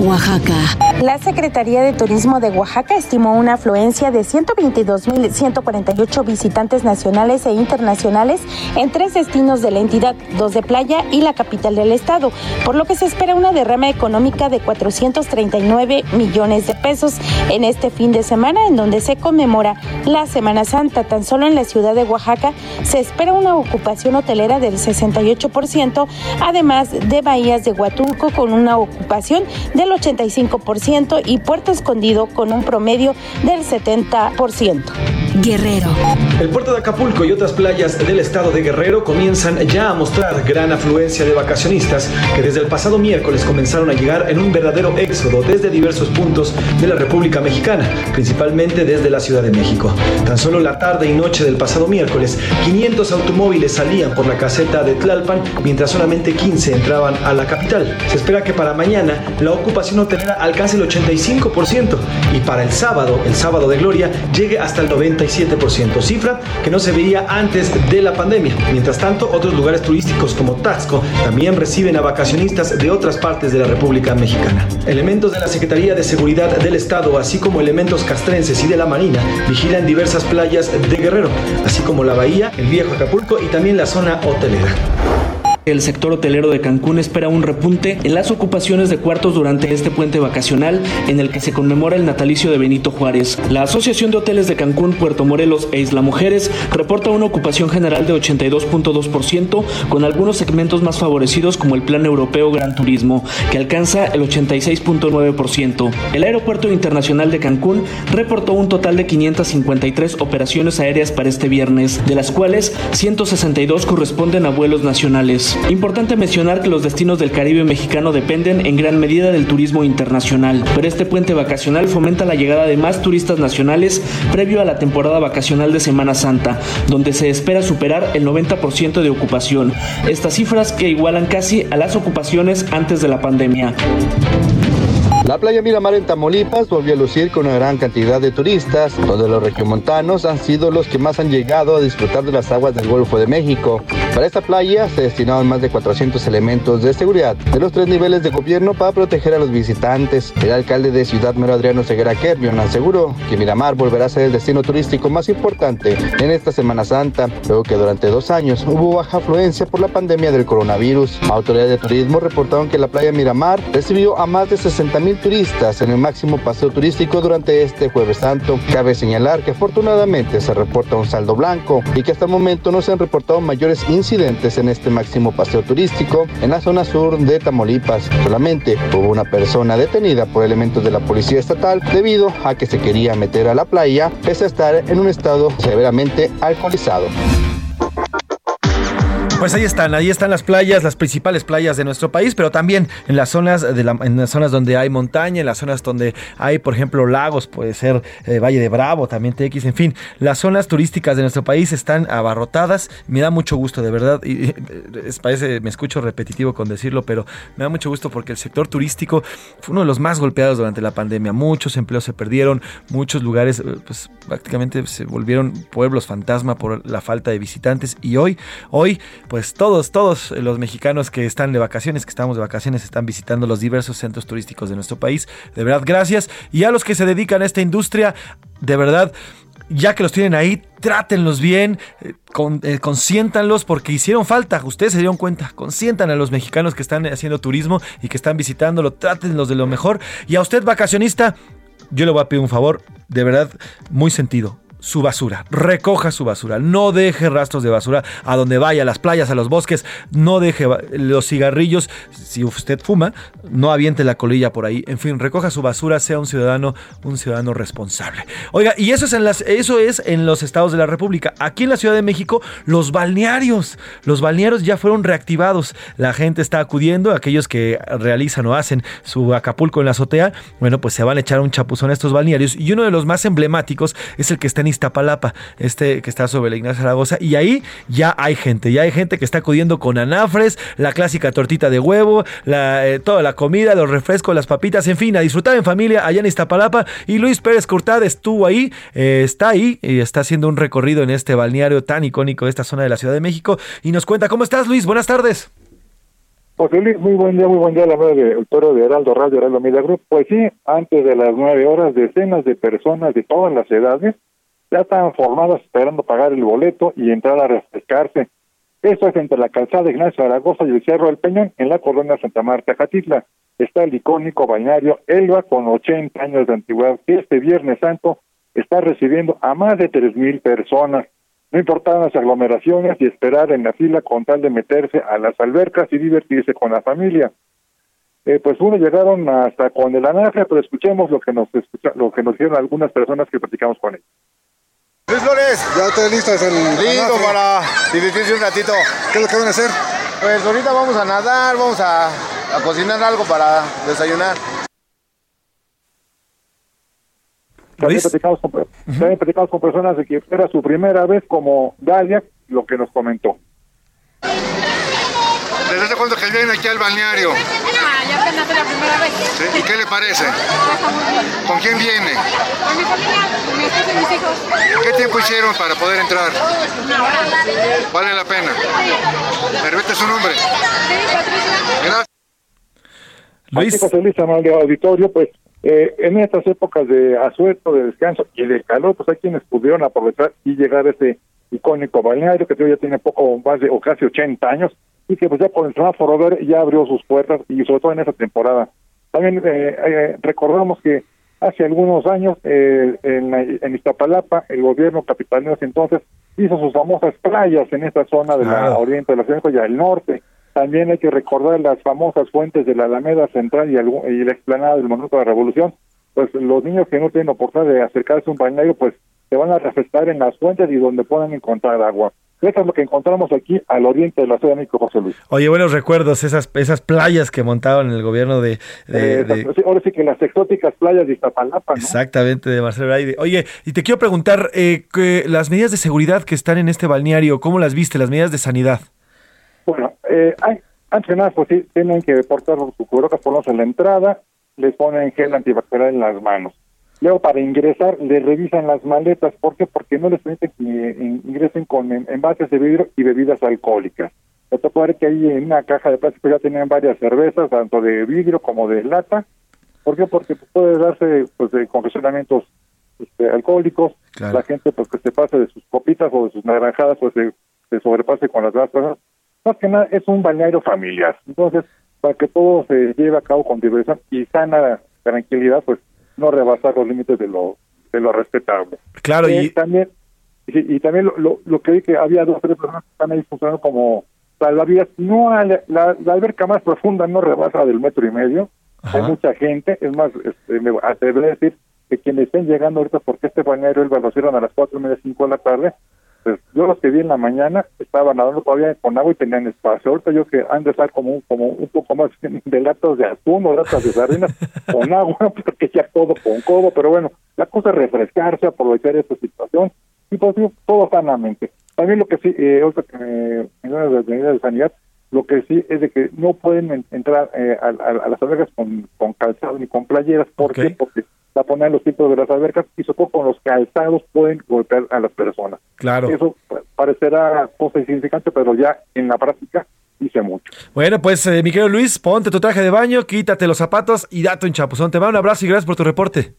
Oaxaca.
La Secretaría de Turismo de Oaxaca estimó una afluencia de 122.148 visitantes nacionales e internacionales en tres destinos de la entidad, dos de playa y la capital del estado, por lo que se espera una derrama económica de 439 millones de pesos en este fin de semana en donde se conmemora la Semana Santa. Tan solo en la ciudad de Oaxaca se espera una ocupación hotelera del 68%, además de bahías de Huatulco con una ocupación del 85% y Puerto Escondido con un promedio del 70%.
Guerrero.
El puerto de Acapulco y otras playas del estado de Guerrero comienzan ya a mostrar gran afluencia de vacacionistas que desde el pasado miércoles comenzaron a llegar en un verdadero éxodo desde diversos puntos de la República Mexicana, principalmente desde la Ciudad de México. Tan solo la tarde y noche del pasado miércoles, 500 automóviles salían por la caseta de Tlalpan, mientras solamente 15 entraban a la capital. Se espera que para mañana la ocupación hotelera alcance el 85% y para el sábado, el sábado de gloria, llegue hasta el 97%, cifra que no se veía antes de la pandemia. Mientras tanto, otros lugares turísticos como Taxco también reciben a vacacionistas de otras partes de la República Mexicana. Elementos de la Secretaría de Seguridad del Estado, así como elementos castrenses y de la Marina, vigilan diversas playas de Guerrero, así como la bahía, el viejo Acapulco y también la zona hotelera.
El sector hotelero de Cancún espera un repunte en las ocupaciones de cuartos durante este puente vacacional en el que se conmemora el natalicio de Benito Juárez. La Asociación de Hoteles de Cancún, Puerto Morelos e Isla Mujeres reporta una ocupación general de 82.2% con algunos segmentos más favorecidos como el Plan Europeo Gran Turismo, que alcanza el 86.9%. El Aeropuerto Internacional de Cancún reportó un total de 553 operaciones aéreas para este viernes, de las cuales 162 corresponden a vuelos nacionales. Importante mencionar que los destinos del Caribe mexicano dependen en gran medida del turismo internacional, pero este puente vacacional fomenta la llegada de más turistas nacionales previo a la temporada vacacional de Semana Santa, donde se espera superar el 90% de ocupación. Estas cifras que igualan casi a las ocupaciones antes de la pandemia.
La playa Miramar en Tamaulipas volvió a lucir con una gran cantidad de turistas, donde los regiomontanos han sido los que más han llegado a disfrutar de las aguas del Golfo de México. Para esta playa se destinaron más de 400 elementos de seguridad de los tres niveles de gobierno para proteger a los visitantes. El alcalde de Ciudad Mero Adriano Ceguera Kerbion aseguró que Miramar volverá a ser el destino turístico más importante en esta Semana Santa, luego que durante dos años hubo baja afluencia por la pandemia del coronavirus. Autoridades de turismo reportaron que la playa Miramar recibió a más de 60 mil turistas en el máximo paseo turístico durante este jueves santo. Cabe señalar que afortunadamente se reporta un saldo blanco y que hasta el momento no se han reportado mayores incidentes en este máximo paseo turístico en la zona sur de Tamaulipas. Solamente hubo una persona detenida por elementos de la policía estatal debido a que se quería meter a la playa pese a estar en un estado severamente alcoholizado.
Pues ahí están, ahí están las playas, las principales playas de nuestro país, pero también en las zonas de la, las zonas donde hay montaña, en las zonas donde hay, por ejemplo, lagos, puede ser eh, Valle de Bravo, también TX, en fin, las zonas turísticas de nuestro país están abarrotadas. Me da mucho gusto, de verdad, y es, parece, me escucho repetitivo con decirlo, pero me da mucho gusto porque el sector turístico fue uno de los más golpeados durante la pandemia. Muchos empleos se perdieron, muchos lugares, eh, pues prácticamente se volvieron pueblos fantasma por la falta de visitantes y hoy, hoy pues todos, todos los mexicanos que están de vacaciones, que estamos de vacaciones, están visitando los diversos centros turísticos de nuestro país. De verdad, gracias. Y a los que se dedican a esta industria, de verdad, ya que los tienen ahí, trátenlos bien, eh, eh, consiéntanlos porque hicieron falta, ustedes se dieron cuenta, consientan a los mexicanos que están haciendo turismo y que están visitándolo, trátenlos de lo mejor. Y a usted, vacacionista, yo le voy a pedir un favor, de verdad, muy sentido su basura, recoja su basura, no deje rastros de basura a donde vaya, a las playas, a los bosques, no deje los cigarrillos, si usted fuma, no aviente la colilla por ahí, en fin, recoja su basura, sea un ciudadano, un ciudadano responsable. Oiga, y eso es en las eso es en los estados de la República. Aquí en la Ciudad de México, los balnearios, los balnearios ya fueron reactivados. La gente está acudiendo, aquellos que realizan o hacen su Acapulco en la azotea, bueno, pues se van a echar un chapuzón a estos balnearios y uno de los más emblemáticos es el que está en Iztapalapa, este que está sobre la Ignacia Zaragoza, y ahí ya hay gente, ya hay gente que está acudiendo con anafres, la clásica tortita de huevo, la, eh, toda la comida, los refrescos, las papitas, en fin, a disfrutar en familia allá en Iztapalapa. Y Luis Pérez Cortad estuvo ahí, eh, está ahí y está haciendo un recorrido en este balneario tan icónico de esta zona de la Ciudad de México y nos cuenta cómo estás, Luis. Buenas tardes.
José Luis, muy buen día, muy buen día, la del toro de Heraldo Radio, Heraldo Media. Pues sí, antes de las nueve horas, decenas de personas de todas las edades ya estaban formadas esperando pagar el boleto y entrar a refrescarse. Esto es entre la calzada Ignacio Zaragoza y el Cerro del Peñón, en la colonia Santa Marta, Catitla. Está el icónico bañario Elba, con 80 años de antigüedad, que este Viernes Santo está recibiendo a más de tres mil personas. No importaban las aglomeraciones y esperar en la fila con tal de meterse a las albercas y divertirse con la familia. Eh, pues uno llegaron hasta con el anaje, pero escuchemos lo que nos lo que nos dijeron algunas personas que platicamos con ellos.
Luis Flores.
Ya estoy listo, es el
Listo para divertirse un ratito.
¿Qué es lo que van a hacer?
Pues ahorita vamos a nadar, vamos a, a cocinar algo para desayunar.
También platicamos, con, también platicamos con personas de que era su primera vez como Dalia, lo que nos comentó.
¿Desde hace cuándo que viene aquí al balneario?
Ah, ya apenas la primera vez.
¿Sí? ¿Y qué le parece? ¿Con quién viene?
Con mi familia, con mi esposo y mis hijos.
¿Qué tiempo hicieron para poder entrar?
Una hora.
¿Vale la pena? ¿Me repite su nombre?
Sí, Patricia.
Gracias.
Luis. José Luis Auditorio, pues eh, en estas épocas de asueto, de descanso y de calor, pues hay quienes pudieron aprovechar y llegar a este icónico balneario que ya tiene poco más de o casi 80 años y que pues ya por el semáforo verde ya abrió sus puertas y sobre todo en esta temporada. También eh, eh, recordamos que hace algunos años eh, en, en Iztapalapa el gobierno capitalino entonces hizo sus famosas playas en esta zona de la oriente de la ciudad y al norte. También hay que recordar las famosas fuentes de la Alameda Central y, el, y la explanada del Monumento de la Revolución. Pues los niños que no tienen oportunidad de acercarse a un balneario, pues se van a refrescar en las fuentes y donde puedan encontrar agua. Eso es lo que encontramos aquí al oriente de la Ciudad de México, José Luis.
Oye, buenos recuerdos, esas esas playas que montaban el gobierno de... de,
eh, de... ahora sí que las exóticas playas de Iztapalapa, ¿no?
Exactamente, de Marcelo Braide. Oye, y te quiero preguntar, eh, que las medidas de seguridad que están en este balneario, ¿cómo las viste, las medidas de sanidad?
Bueno, eh, hay, antes de nada, pues sí, tienen que portar su cubrebocas por lo menos en la entrada, les ponen gel antibacterial en las manos. Luego, para ingresar, les revisan las maletas. ¿Por qué? Porque no les permiten que eh, ingresen con en- envases de vidrio y bebidas alcohólicas. Me tocó ver que ahí en una caja de plástico ya tenían varias cervezas, tanto de vidrio como de lata. ¿Por qué? Porque pues, puede darse pues, de congestionamientos este, alcohólicos.
Claro.
La gente pues que se pase de sus copitas o de sus naranjadas, pues se, se sobrepase con las personas. Más que nada es un balneario familiar. Entonces, para que todo se lleve a cabo con diversión y sana tranquilidad, pues no rebasar los límites de lo de lo respetable.
Claro,
Eh,
y-
también y, y también lo, lo, lo que vi que había dos o tres personas que están ahí funcionando como salvavidas. No la, la, la alberca más profunda no rebasa del metro y medio. Hay mucha gente, es más, este, me atreveré a decir que quienes estén llegando ahorita, porque este balneario el lo cierran a las cuatro y media, cinco de la tarde, pues yo los que vi en la mañana estaban nadando todavía con agua y tenían espacio. Ahorita yo que han de estar como, un- como un poco más de latas de atún o latas de sardinas con agua, porque ya todo con codo, pero bueno, la cosa es refrescarse, aprovechar esta situación y pues todo sanamente. También lo que sí, eh, ahorita que me las medidas de sanidad, lo que sí es de que no pueden en- entrar eh, a, a- a las albercas con, con calzado ni con playeras. ¿Por qué? Porque la ponen los tipos de las albercas y todo con los calzados pueden golpear a las personas.
Claro.
Eso pa- parecerá cosa insignificante, pero ya en la práctica dice mucho.
Bueno, pues eh, mi querido Luis, ponte tu traje de baño, quítate los zapatos y date un chapuzón. Te mando un abrazo y gracias por tu reporte.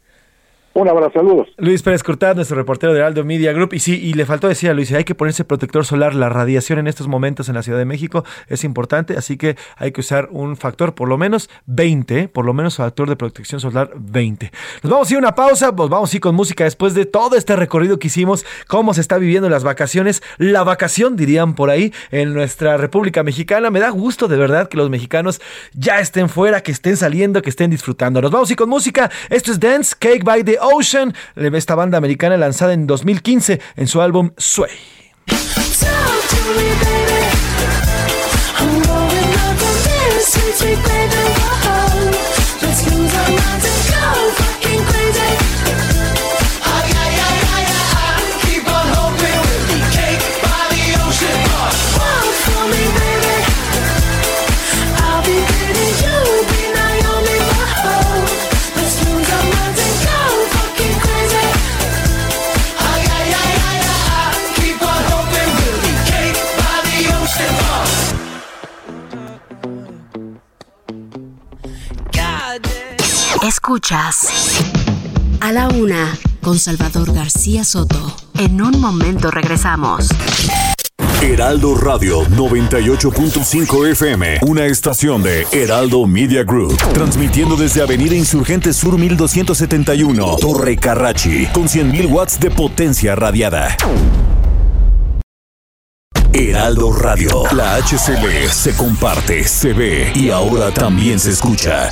Un abrazo, saludos.
Luis Pérez Curtad, nuestro reportero de Aldo Media Group. Y sí, y le faltó decir a Luis, hay que ponerse protector solar. La radiación en estos momentos en la Ciudad de México es importante, así que hay que usar un factor por lo menos 20, por lo menos factor de protección solar 20. Nos vamos a ir a una pausa, pues vamos a ir con música después de todo este recorrido que hicimos, cómo se está viviendo las vacaciones, la vacación dirían por ahí en nuestra República Mexicana. Me da gusto de verdad que los mexicanos ya estén fuera, que estén saliendo, que estén disfrutando. Nos vamos a ir con música. Esto es Dance Cake by the Ocean, esta banda americana lanzada en 2015 en su álbum Sway.
Escuchas a la una con Salvador García Soto. En un momento regresamos.
Heraldo Radio 98.5 FM, una estación de Heraldo Media Group, transmitiendo desde Avenida Insurgente Sur 1271, Torre Carrachi, con 100.000 watts de potencia radiada. Heraldo Radio, la HCL se comparte, se ve y ahora también se escucha.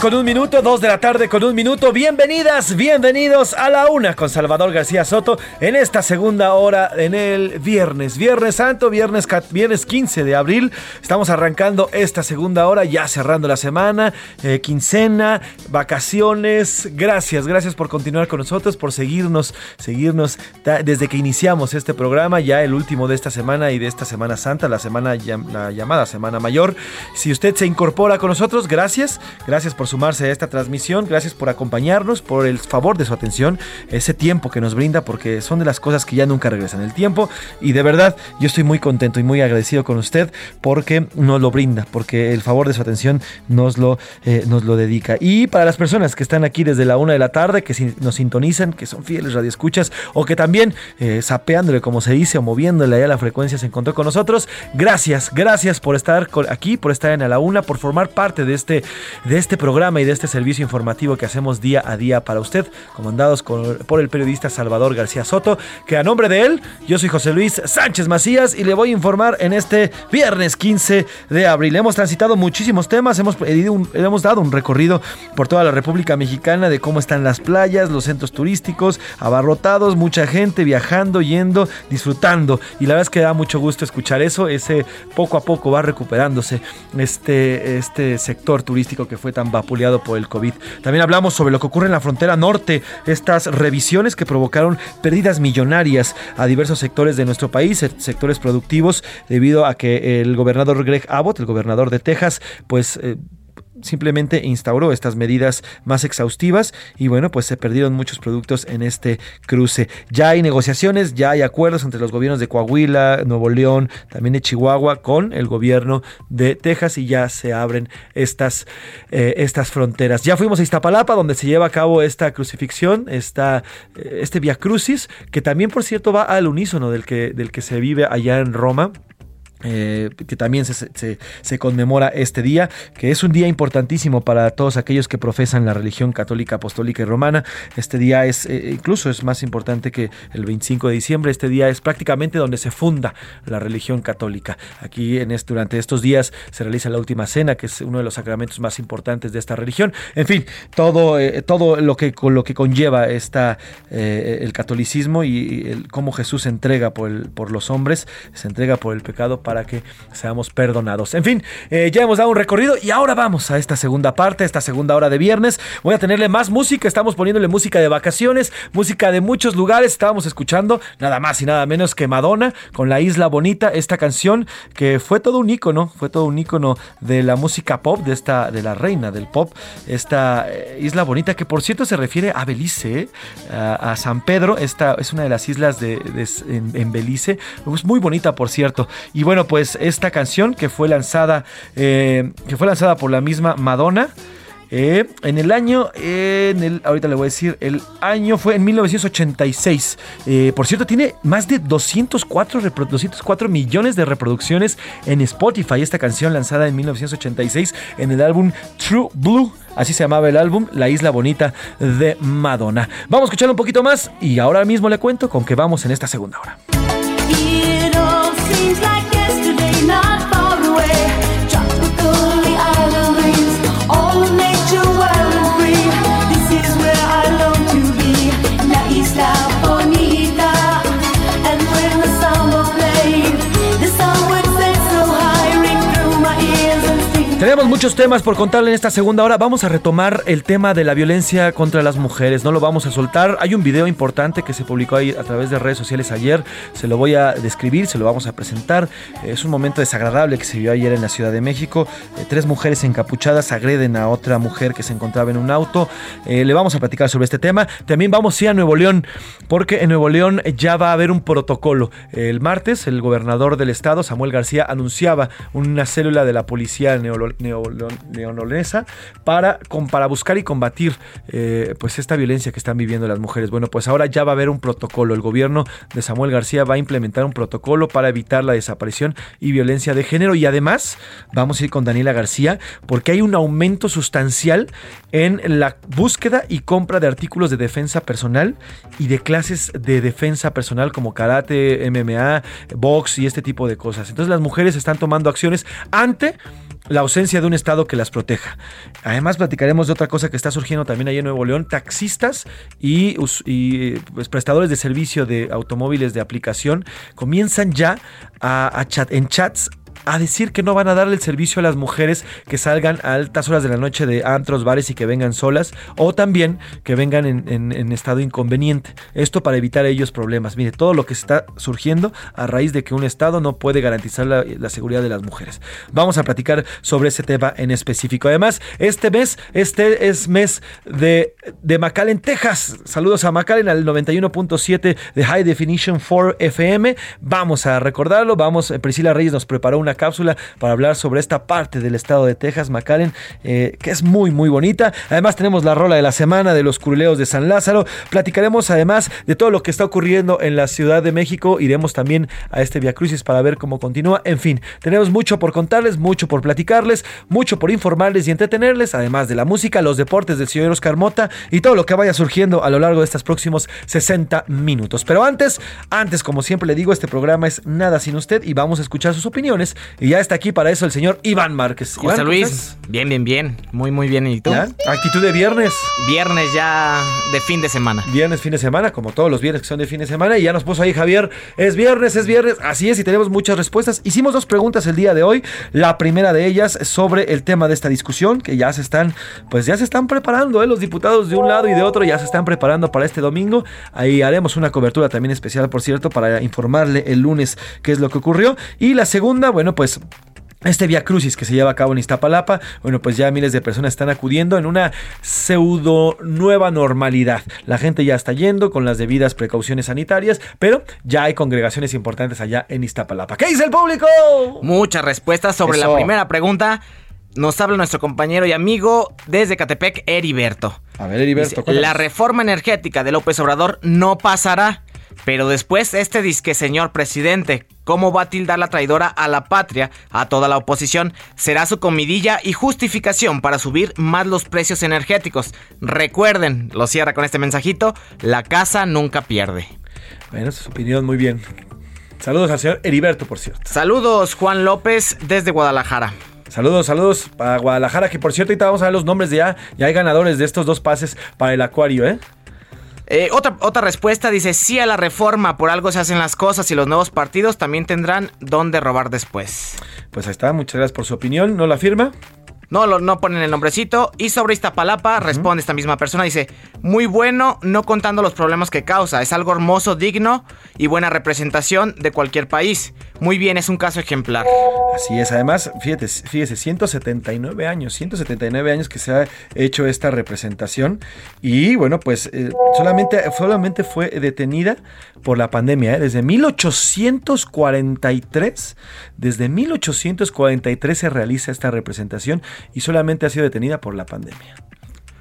Con un minuto, 2 de la tarde con un minuto. Bienvenidas, bienvenidos a la una con Salvador García Soto en esta segunda hora en el viernes, Viernes Santo, viernes, ca- viernes 15 de abril. Estamos arrancando esta segunda hora, ya cerrando la semana, eh, quincena, vacaciones. Gracias, gracias por continuar con nosotros, por seguirnos, seguirnos desde que iniciamos este programa, ya el último de esta semana y de esta Semana Santa, la semana la llamada Semana Mayor. Si usted se incorpora con nosotros, gracias. Gracias por sumarse a esta transmisión. Gracias por acompañarnos, por el favor de su atención, ese tiempo que nos brinda, porque son de las cosas que ya nunca regresan. El tiempo. Y de verdad, yo estoy muy contento y muy agradecido con usted porque nos lo brinda, porque el favor de su atención nos lo, eh, nos lo dedica. Y para las personas que están aquí desde la una de la tarde, que nos sintonizan, que son fieles radioescuchas, o que también eh, sapeándole, como se dice, o moviéndole allá la frecuencia, se encontró con nosotros. Gracias, gracias por estar aquí, por estar en A la Una, por formar parte de este, de este programa y de este servicio informativo que hacemos día a día para usted, comandados por el periodista Salvador García Soto, que a nombre de él, yo soy José Luis Sánchez Macías y le voy a informar en este viernes 15 de abril. Hemos transitado muchísimos temas, hemos, un- hemos dado un recorrido por toda la República Mexicana de cómo están las playas, los centros turísticos, abarrotados, mucha gente viajando, yendo, disfrutando. Y la verdad es que da mucho gusto escuchar eso, ese poco a poco va recuperándose este, este sector turístico que fue tan vapuleado por el COVID. También hablamos sobre lo que ocurre en la frontera norte, estas revisiones que provocaron pérdidas millonarias a diversos sectores de nuestro país, se- sectores productivos, debido a que el gobernador Greg Abbott, el gobernador de Texas, pues... eh, simplemente instauró estas medidas más exhaustivas y bueno, pues se perdieron muchos productos en este cruce. Ya hay negociaciones, ya hay acuerdos entre los gobiernos de Coahuila, Nuevo León, también de Chihuahua con el gobierno de Texas y ya se abren estas, eh, estas fronteras. Ya fuimos a Iztapalapa donde se lleva a cabo esta crucifixión, esta, este Via Crucis, que también por cierto va al unísono del que, del que se vive allá en Roma. Eh, que también se, conmemora este día, que es un día importantísimo para todos aquellos que profesan la religión católica, apostólica y romana. Este día es, eh, incluso es más importante que el 25 de diciembre. Este día es prácticamente donde se funda la religión católica. Aquí en este, durante estos días se realiza la última cena, que es uno de los sacramentos más importantes de esta religión. En fin, todo, eh, todo lo que lo que conlleva esta, el catolicismo y el, cómo Jesús se entrega por, por los hombres, se entrega por el pecado para que seamos perdonados. En fin, eh, ya hemos dado un recorrido y ahora vamos a esta segunda parte, esta segunda hora de viernes. Voy a tenerle más música, estamos poniéndole música de vacaciones, música de muchos lugares. Estábamos escuchando nada más y nada menos que Madonna con La Isla Bonita, esta canción que fue todo un ícono, fue todo un ícono de la música pop, de esta, de la reina del pop, esta eh, Isla Bonita que por cierto se refiere a Belice, eh, a, San Pedro, esta es una de las islas de- en, en Belice, es muy bonita por cierto. Y bueno, pues esta canción que fue lanzada, eh, que fue lanzada por la misma Madonna. eh, en el año, en el, ahorita le voy a decir, el año fue en 1986. Eh, por cierto, tiene más de 204, repro- 204 millones de reproducciones en Spotify. Esta canción lanzada en 1986 en el álbum True Blue. Así se llamaba el álbum, La Isla Bonita de Madonna. Vamos a escuchar un poquito más y ahora mismo le cuento con que vamos en esta segunda hora. Tenemos muchos temas por contarle en esta segunda hora. Vamos a retomar el tema de la violencia contra las mujeres. No lo vamos a soltar. Hay un video importante que se publicó ahí a través de redes sociales ayer. Se lo voy a describir, se lo vamos a presentar. Es un momento desagradable que se vio ayer en la Ciudad de México. Eh, tres mujeres encapuchadas agreden a otra mujer que se encontraba en un auto. Eh, le vamos a platicar sobre este tema. También vamos ir a Nuevo León, porque en Nuevo León ya va a haber un protocolo. El martes, el gobernador del estado, Samuel García, anunciaba una célula de la policía neolo- neolonesa para, para buscar y combatir eh, pues esta violencia que están viviendo las mujeres. Bueno, pues ahora ya va a haber un protocolo. El gobierno de Samuel García va a implementar un protocolo para evitar la desaparición y violencia de género. Y además, vamos a ir con Daniela García, porque hay un aumento sustancial en la búsqueda y compra de artículos de defensa personal y de clases de defensa personal como karate, MMA, box y este tipo de cosas. Entonces las mujeres están tomando acciones ante la ausencia de un Estado que las proteja. Además, platicaremos de otra cosa que está surgiendo también ahí en Nuevo León, taxistas y, pues, prestadores de servicio de automóviles de aplicación comienzan ya a, a chat, en chats a decir que no van a darle el servicio a las mujeres que salgan a altas horas de la noche de antros, bares y que vengan solas, o también que vengan en, en- estado inconveniente. Esto para evitar ellos problemas. Mire, todo lo que está surgiendo a raíz de que un Estado no puede garantizar la, la seguridad de las mujeres. Vamos a platicar sobre ese tema en específico. Además, este mes, este es mes de, de McAllen, Texas. Saludos a McAllen al 91.7 de High Definition 4 FM. Vamos a recordarlo. Vamos, eh, Priscila Reyes nos preparó una cápsula para hablar sobre esta parte del estado de Texas, McAllen, eh, que es muy, muy bonita. Además, tenemos la rola de la semana de los curuleos de San Lázaro. Platicaremos además de todo lo que está ocurriendo en la Ciudad de México. Iremos también a este Via Crucis para ver cómo continúa. En fin, tenemos mucho por contarles, mucho por platicarles, mucho por informarles y entretenerles, además de la música, los deportes del señor Oscar Mota y todo lo que vaya surgiendo a lo largo de estos próximos 60 minutos. Pero antes, antes, como siempre le digo, este programa es nada sin usted y vamos a escuchar sus opiniones. Y ya está aquí para eso el señor Iván Márquez.
José
Iván, ¿cómo
Luis, bien, bien, bien. Muy, muy bien. ¿Y tú?
¿Ya? Actitud de viernes.
Viernes ya de fin de semana.
Viernes, fin de semana, como todos los viernes que son de fin de semana. Y ya nos puso ahí Javier, es viernes, es viernes. Así es, y tenemos muchas respuestas. Hicimos dos preguntas el día de hoy. La primera de ellas sobre el tema de esta discusión, que ya se están, pues ya se están preparando, ¿eh? los diputados de un lado y de otro ya se están preparando para este domingo. Ahí haremos una cobertura también especial, por cierto, para informarle el lunes qué es lo que ocurrió. Y la segunda, bueno, pues este Via Crucis que se lleva a cabo en Iztapalapa, bueno, pues ya miles de personas están acudiendo en una pseudo nueva normalidad. La gente ya está yendo con las debidas precauciones sanitarias, pero ya hay congregaciones importantes allá en Iztapalapa. ¿Qué dice el público?
Muchas respuestas sobre
Eso.
la primera pregunta. Nos habla nuestro compañero y amigo desde Catepec, Heriberto.
A ver, Heriberto,
Dice, la reforma energética de López Obrador no pasará. Pero después, este disque señor presidente, ¿cómo va a tildar la traidora a la patria, a toda la oposición? Será su comidilla y justificación para subir más los precios energéticos. Recuerden, lo cierra con este mensajito, la casa nunca pierde.
Bueno, su opinión, muy bien. Saludos al señor Heriberto, por cierto.
Saludos, Juan López, desde Guadalajara.
Saludos, saludos para Guadalajara, que por cierto, ahorita vamos a ver los nombres de ya. Ya hay ganadores de estos dos pases para el acuario, ¿eh?
Eh, otra, otra respuesta dice, sí a la reforma, por algo se hacen las cosas y los nuevos partidos también tendrán dónde robar después.
Pues ahí está, muchas gracias por su opinión. ¿No la firma?
No, lo, no ponen el nombrecito. Y sobre Iztapalapa responde esta misma persona, dice, muy bueno, no contando los problemas que causa, es algo hermoso, digno y buena representación de cualquier país. Muy bien, es un caso ejemplar.
Así es, además, fíjate, fíjese, 179 años, 179 años que se ha hecho esta representación y bueno, pues eh, solamente, solamente fue detenida por la pandemia, ¿eh? desde 1843, desde 1843 se realiza esta representación y solamente ha sido detenida por la pandemia.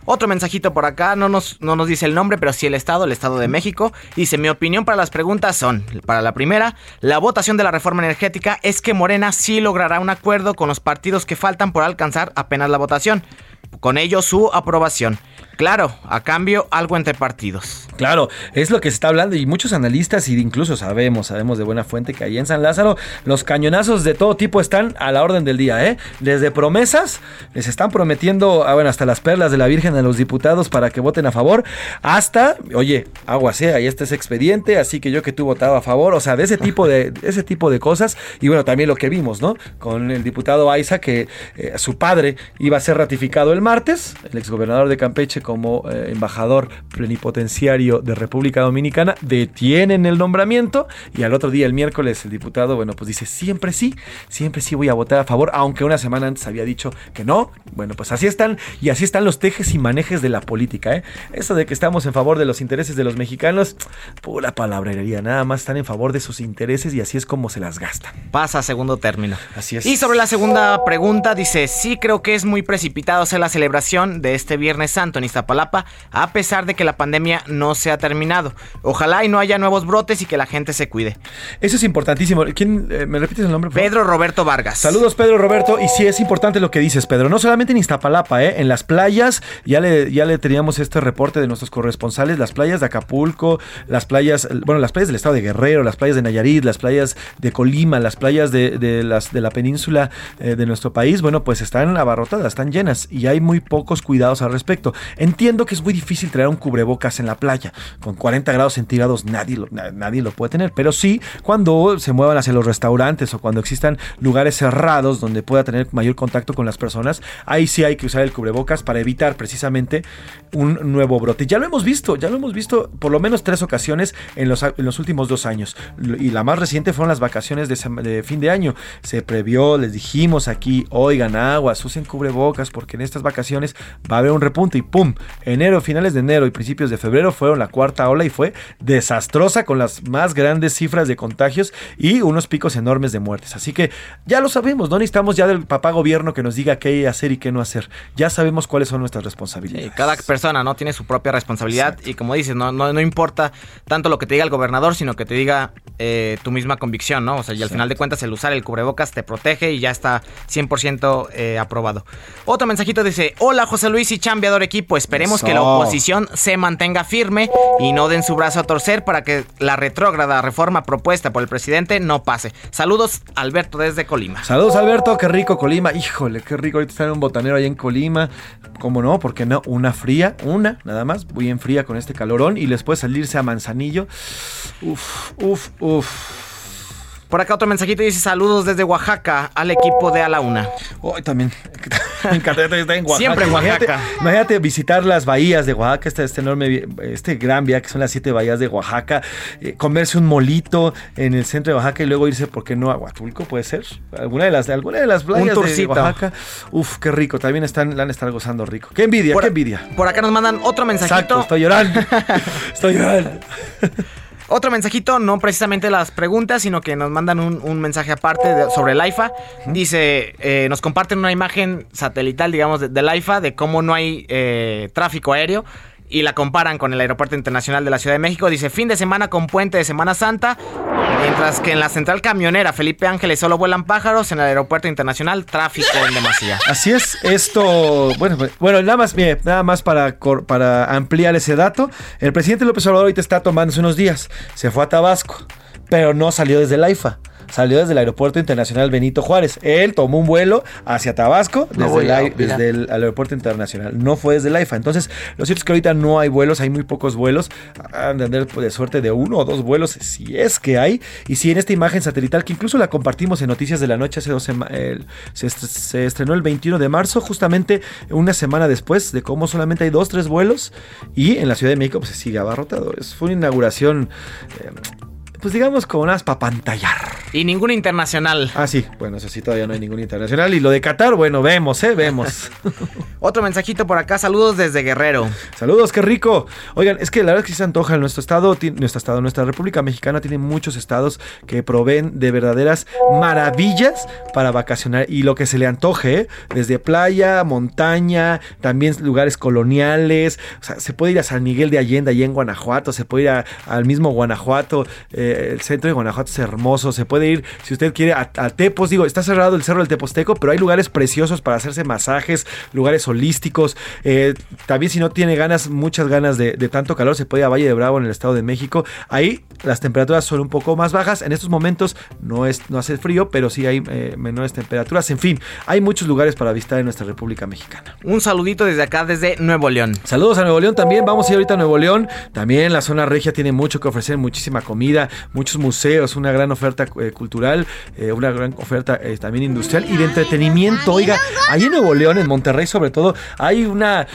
Otro mensajito por acá, no nos, no nos dice el nombre, pero sí el Estado, el Estado de México. Dice, mi opinión para las preguntas son, para la primera, la votación de la reforma energética es que Morena sí logrará un acuerdo con los partidos que faltan por alcanzar apenas la votación. Con ello su aprobación. Claro, a cambio algo entre partidos.
Claro, es lo que se está hablando y muchos analistas y incluso sabemos, sabemos de buena fuente que ahí en San Lázaro los cañonazos de todo tipo están a la orden del día, ¿eh? Desde promesas, les están prometiendo, ah, bueno, hasta las perlas de la Virgen a los diputados para que voten a favor, hasta, oye, aguas, ¿eh? Ahí está ese expediente, así que yo que tú votaba a favor, o sea, de ese tipo de, ese tipo de cosas y bueno, también lo que vimos, ¿no? Con el diputado Aiza que eh, su padre iba a ser ratificado el martes, el exgobernador de Campeche como eh, embajador plenipotenciario de República Dominicana, detienen el nombramiento y al otro día, el miércoles, el diputado, bueno, pues dice, siempre sí, siempre sí voy a votar a favor, aunque una semana antes había dicho que no. Bueno, pues así están y así están los tejes y manejes de la política, ¿eh? Eso de que estamos en favor de los intereses de los mexicanos, pura palabrería, nada más están en favor de sus intereses y así es como se las gastan.
Pasa a segundo término.
Así es.
Y sobre la segunda pregunta dice, sí creo que es muy precipitado hacer la la celebración de este Viernes Santo en Iztapalapa, a pesar de que la pandemia no se ha terminado. Ojalá y no haya nuevos brotes y que la gente se cuide.
Eso es importantísimo. ¿Quién eh, me repites el nombre?
Pedro Roberto Vargas.
Saludos Pedro Roberto y sí es importante lo que dices Pedro, no solamente en Iztapalapa, ¿eh? en las playas, ya le, ya le teníamos este reporte de nuestros corresponsales, las playas de Acapulco, las playas, bueno, las playas del estado de Guerrero, las playas de Nayarit, las playas de Colima, las playas de, de las, de la península eh, de nuestro país, bueno, pues están abarrotadas, están llenas y hay muy pocos cuidados al respecto. Entiendo que es muy difícil traer un cubrebocas en la playa, con 40 grados centígrados nadie lo, na- nadie lo puede tener, pero sí cuando se muevan hacia los restaurantes o cuando existan lugares cerrados donde pueda tener mayor contacto con las personas, ahí sí hay que usar el cubrebocas para evitar precisamente un nuevo brote. Ya lo hemos visto, ya lo hemos visto por lo menos tres ocasiones en los, en los últimos dos años. Y la más reciente fueron las vacaciones de, de fin de año. Se previó, les dijimos aquí, oigan aguas, usen cubrebocas porque en estas vacaciones va a haber un repunte y ¡pum! Enero, finales de enero y principios de febrero fueron la cuarta ola y fue desastrosa con las más grandes cifras de contagios y unos picos enormes de muertes. Así que ya lo sabemos, no necesitamos ya del papá gobierno que nos diga qué hacer y qué no hacer. Ya sabemos cuáles son nuestras responsabilidades.
Cada persona no tiene su propia responsabilidad y como dices, no, no, no importa tanto lo que te diga el gobernador, sino que te diga eh, tu misma convicción, ¿no? O sea, y al final de cuentas el usar el cubrebocas te protege y ya está 100% eh, aprobado. Otro mensajito dice, hola José Luis y chambeador equipo, esperemos que la oposición se mantenga firme y no den su brazo a torcer para que la retrógrada reforma propuesta por el presidente no pase. Saludos, Alberto desde Colima.
Saludos Alberto, qué rico Colima. Híjole, qué rico ahorita estar en un botanero ahí en Colima. ¿Cómo no? ¿Por qué no? Una fría, una nada más, bien fría con este calorón y después salirse a Manzanillo. Uf, uf, uf.
Por acá otro mensajito dice saludos desde Oaxaca al equipo de A la Una.
Hoy también. Me encantaría estar en Oaxaca.
Siempre en Oaxaca.
Imagínate, imagínate visitar las bahías de Oaxaca, este, este enorme, este gran vía que son las siete bahías de Oaxaca, eh, comerse un molito en el centro de Oaxaca y luego irse, ¿por qué no? A Huatulco, puede ser. Alguna de las, alguna de las playas de. Oaxaca. Uf, qué rico. También están, la han estar gozando rico. Qué envidia,
Por-
qué envidia.
Por acá nos mandan otro mensajito.
Exacto, estoy llorando. estoy llorando.
Otro mensajito, no precisamente las preguntas, sino que nos mandan un, un mensaje aparte de- sobre el AIFA. Dice, eh, nos comparten una imagen satelital, digamos, de- del AIFA, de cómo no hay eh, tráfico aéreo. Y la comparan con el Aeropuerto Internacional de la Ciudad de México. Dice, fin de semana con puente de Semana Santa. Mientras que en la central camionera Felipe Ángeles solo vuelan pájaros. En el Aeropuerto Internacional, tráfico en demasía.
Así es, esto, bueno, pues, bueno, nada más, nada más para, para ampliar ese dato. El presidente López Obrador ahorita está tomándose unos días, se fue a Tabasco, pero no salió desde el AIFA. Salió desde el Aeropuerto Internacional Benito Juárez. Él tomó un vuelo hacia Tabasco
No
desde, el,
a
ai-
opinar.
desde el Aeropuerto Internacional. No fue desde el AIFA. Entonces, lo cierto es que ahorita no hay vuelos, hay muy pocos vuelos. Han de de suerte de uno o dos vuelos, si es que hay. Y si en esta imagen satelital, que incluso la compartimos en Noticias de la Noche hace dos semanas, se estrenó el 21 de marzo, justamente una semana después de cómo solamente hay dos, tres vuelos. Y en la Ciudad de México pues, se sigue abarrotado. Es, fue una inauguración, eh, pues digamos, como unas para pantallar.
Y ningún internacional.
Ah, sí, bueno, eso sí, todavía no hay ningún internacional. Y lo de Qatar, bueno, vemos, ¿eh? Vemos.
Otro mensajito por acá, saludos desde Guerrero.
Saludos, qué rico. Oigan, es que la verdad es que sí se antoja en nuestro estado, nuestro estado, nuestra República Mexicana tiene muchos estados que proveen de verdaderas maravillas para vacacionar y lo que se le antoje, ¿eh? desde playa, montaña, también lugares coloniales. O sea, se puede ir a San Miguel de Allende, allá en Guanajuato, se puede ir a- al mismo Guanajuato, eh, el centro de Guanajuato es hermoso, se puede ir, si usted quiere, a, a Tepos, digo, está cerrado el cerro del Teposteco, pero hay lugares preciosos para hacerse masajes, lugares holísticos. eh, también si no tiene ganas, muchas ganas de, de tanto calor, se puede ir a Valle de Bravo en el Estado de México. Ahí las temperaturas son un poco más bajas. En estos momentos no, es, no hace frío, pero sí hay eh, menores temperaturas. En fin, hay muchos lugares para visitar en nuestra República Mexicana.
Un saludito desde acá, desde Nuevo León.
Saludos a Nuevo León también. Vamos a ir ahorita a Nuevo León. También la zona regia tiene mucho que ofrecer, muchísima comida, muchos museos, una gran oferta eh, cultural, eh, una gran oferta eh, también industrial y de entretenimiento. Oiga, ahí en Nuevo León, en Monterrey sobre todo, hay una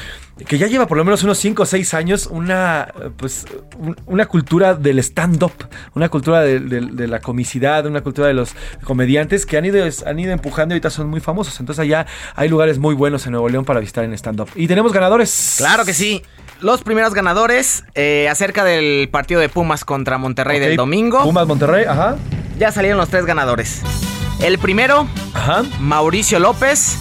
que ya lleva por lo menos unos 5 o 6 años una pues un- una cultura del stand-up, una cultura de, de- de la comicidad, una cultura de los comediantes que han ido, han ido empujando y ahorita son muy famosos. Entonces allá hay lugares muy buenos en Nuevo León para visitar en stand-up. Y tenemos ganadores.
Claro que sí. Los primeros ganadores eh, acerca del partido de Pumas contra Monterrey del domingo.
Pumas Monterrey, ajá.
Ya salieron los tres ganadores. El primero,
Ajá.
Mauricio López.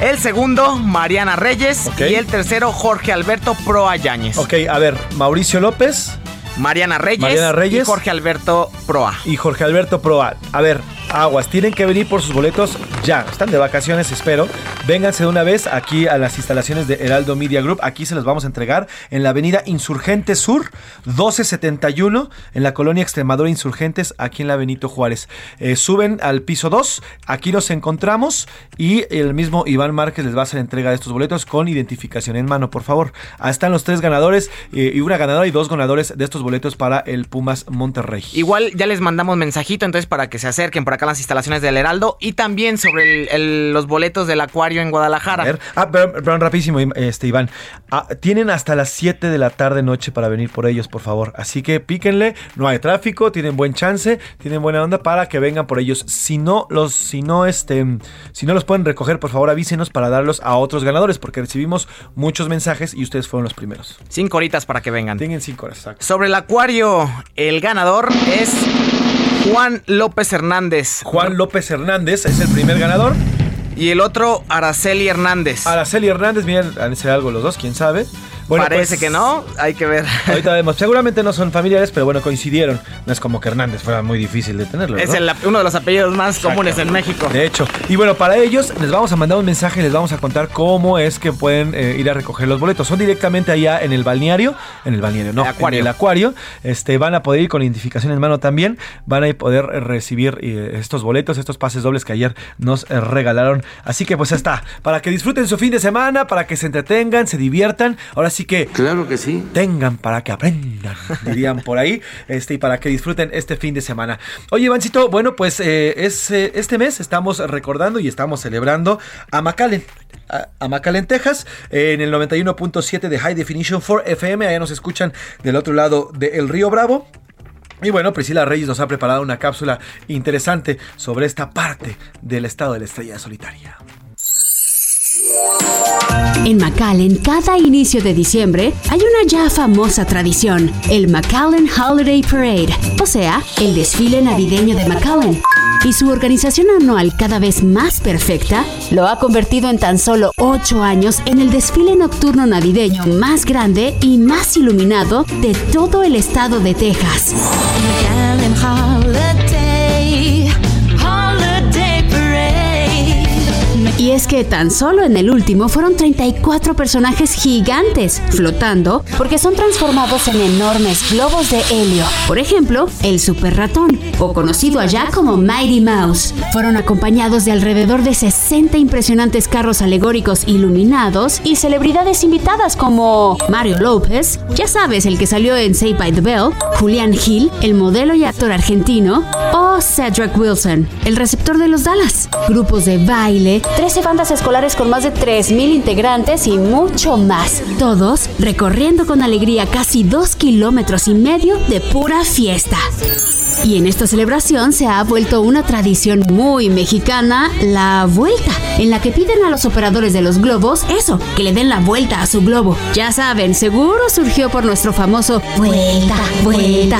El segundo, Mariana Reyes. Y el tercero, Jorge Alberto Proa Yáñez.
Ok, a ver, Mauricio López
Mariana Reyes,
Mariana Reyes.
y Jorge Alberto Proa.
y Jorge Alberto Proa. A ver, aguas, tienen que venir por sus boletos ya. Están de vacaciones, espero. Vénganse de una vez aquí a las instalaciones de Heraldo Media Group. Aquí se los vamos a entregar en la avenida Insurgente Sur, 1271, en la colonia Extremadura Insurgentes, aquí en la Benito Juárez. Eh, suben al piso 2, aquí nos encontramos y el mismo Iván Márquez les va a hacer entrega de estos boletos con identificación en mano, por favor. Ahí están los tres ganadores eh, y una ganadora y dos ganadores de estos boletos para el Pumas Monterrey.
Igual ya les mandamos mensajito, entonces para que se acerquen por acá las instalaciones del Heraldo y también sobre el- el- los boletos del acuario en Guadalajara.
Ah, perdón, perdón, rapidísimo, este, Iván. Ah, tienen hasta las 7 de la tarde noche para venir por ellos, por favor. Así que píquenle, no hay tráfico, tienen buen chance, tienen buena onda para que vengan por ellos. Si no los, si no, este, si no los pueden recoger, por favor avísenos para darlos a otros ganadores, porque recibimos muchos mensajes y ustedes fueron los primeros.
Cinco horitas para que vengan.
Tienen cinco horas, exacto.
Sobre el acuario, el ganador es Juan López Hernández.
Juan López Hernández es el primer ganador.
Y el otro, Araceli Hernández.
Araceli Hernández, miren, han ser algo los dos, quién sabe.
Parece
pues,
que no, hay que ver.
Ahorita vemos. Seguramente no son familiares, pero bueno, coincidieron. No es como que Hernández fuera muy difícil de tenerlo.
Es
¿no?
el- uno de los apellidos más comunes en México.
De hecho. Y bueno, para ellos les vamos a mandar un mensaje y les vamos a contar cómo es que pueden eh, ir a recoger los boletos. Son directamente allá en el balneario. En el balneario, no.
acuario.
En el acuario. Este, van a poder ir con identificación en mano también. Van a poder recibir eh, estos boletos, estos pases dobles que ayer nos eh, regalaron. Así que pues está. Para que disfruten su fin de semana, para que se entretengan, se diviertan. Ahora sí que.
Claro que sí.
Tengan para que aprendan, dirían por ahí. Este, y para que disfruten este fin de semana. Oye, Ivancito, bueno, pues eh, es, eh, este mes estamos recordando y estamos celebrando a McAllen. A, Texas, en el 91.7 de High Definition 4 FM. Allá nos escuchan del otro lado del Río Bravo. Y bueno, Priscila Reyes nos ha preparado una cápsula interesante sobre esta parte del estado de la estrella solitaria.
En McAllen, cada inicio de diciembre hay una ya famosa tradición, el McAllen Holiday Parade, o sea, el desfile navideño de McAllen. Y su organización anual cada vez más perfecta lo ha convertido en tan solo 8 años en el desfile nocturno navideño más grande y más iluminado de todo el estado de Texas. Es que tan solo en el último fueron 34 personajes gigantes flotando porque son transformados en enormes globos de helio. Por ejemplo, el Super Ratón, o conocido allá como Mighty Mouse. Fueron acompañados de alrededor de 60 impresionantes carros alegóricos iluminados y celebridades invitadas como Mario López, ya sabes, el que salió en Saved by the Bell, Julián Gil, el modelo y actor argentino, o Cedric Wilson, el receptor de los Dallas. Grupos de baile, 13 bandas escolares con más de 3.000 integrantes y mucho más. Todos recorriendo con alegría casi dos kilómetros y medio de pura fiesta. Y en esta celebración se ha vuelto una tradición muy mexicana, la vuelta, en la que piden a los operadores de los globos eso, que le den la vuelta a su globo. Ya saben, seguro surgió por nuestro famoso vuelta, vuelta.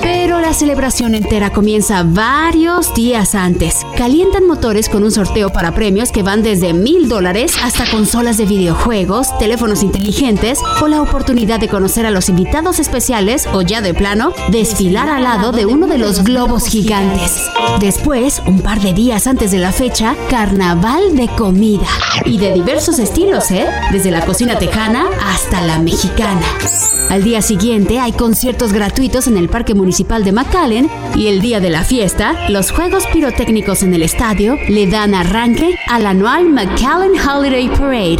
Pero la celebración entera comienza varios días antes. Calientan motores con un sorteo para premios que van desde mil dólares hasta consolas de videojuegos, teléfonos inteligentes o la oportunidad de conocer a los invitados especiales o ya de plano, desfilar al lado de uno de los globos gigantes. Después, un par de días antes de la fecha, carnaval de comida. Y de diversos estilos, ¿eh? Desde la cocina tejana hasta la mexicana. Al día siguiente hay conciertos gratuitos en el Parque Municipal de McAllen y el día de la fiesta, los juegos pirotécnicos en el estadio le dan arranque al anual McAllen Holiday Parade.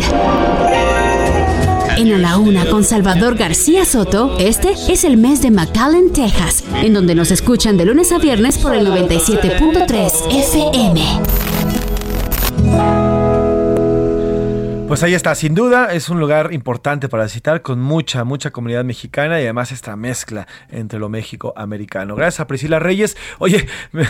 En A la Una con Salvador García Soto, este es el mes de McAllen, Texas, en donde nos escuchan de lunes a viernes por el 97.3 FM.
Pues ahí está, sin duda es un lugar importante para visitar con mucha, mucha comunidad mexicana y además esta mezcla entre lo México-americano. Gracias a Priscila Reyes. Oye, me,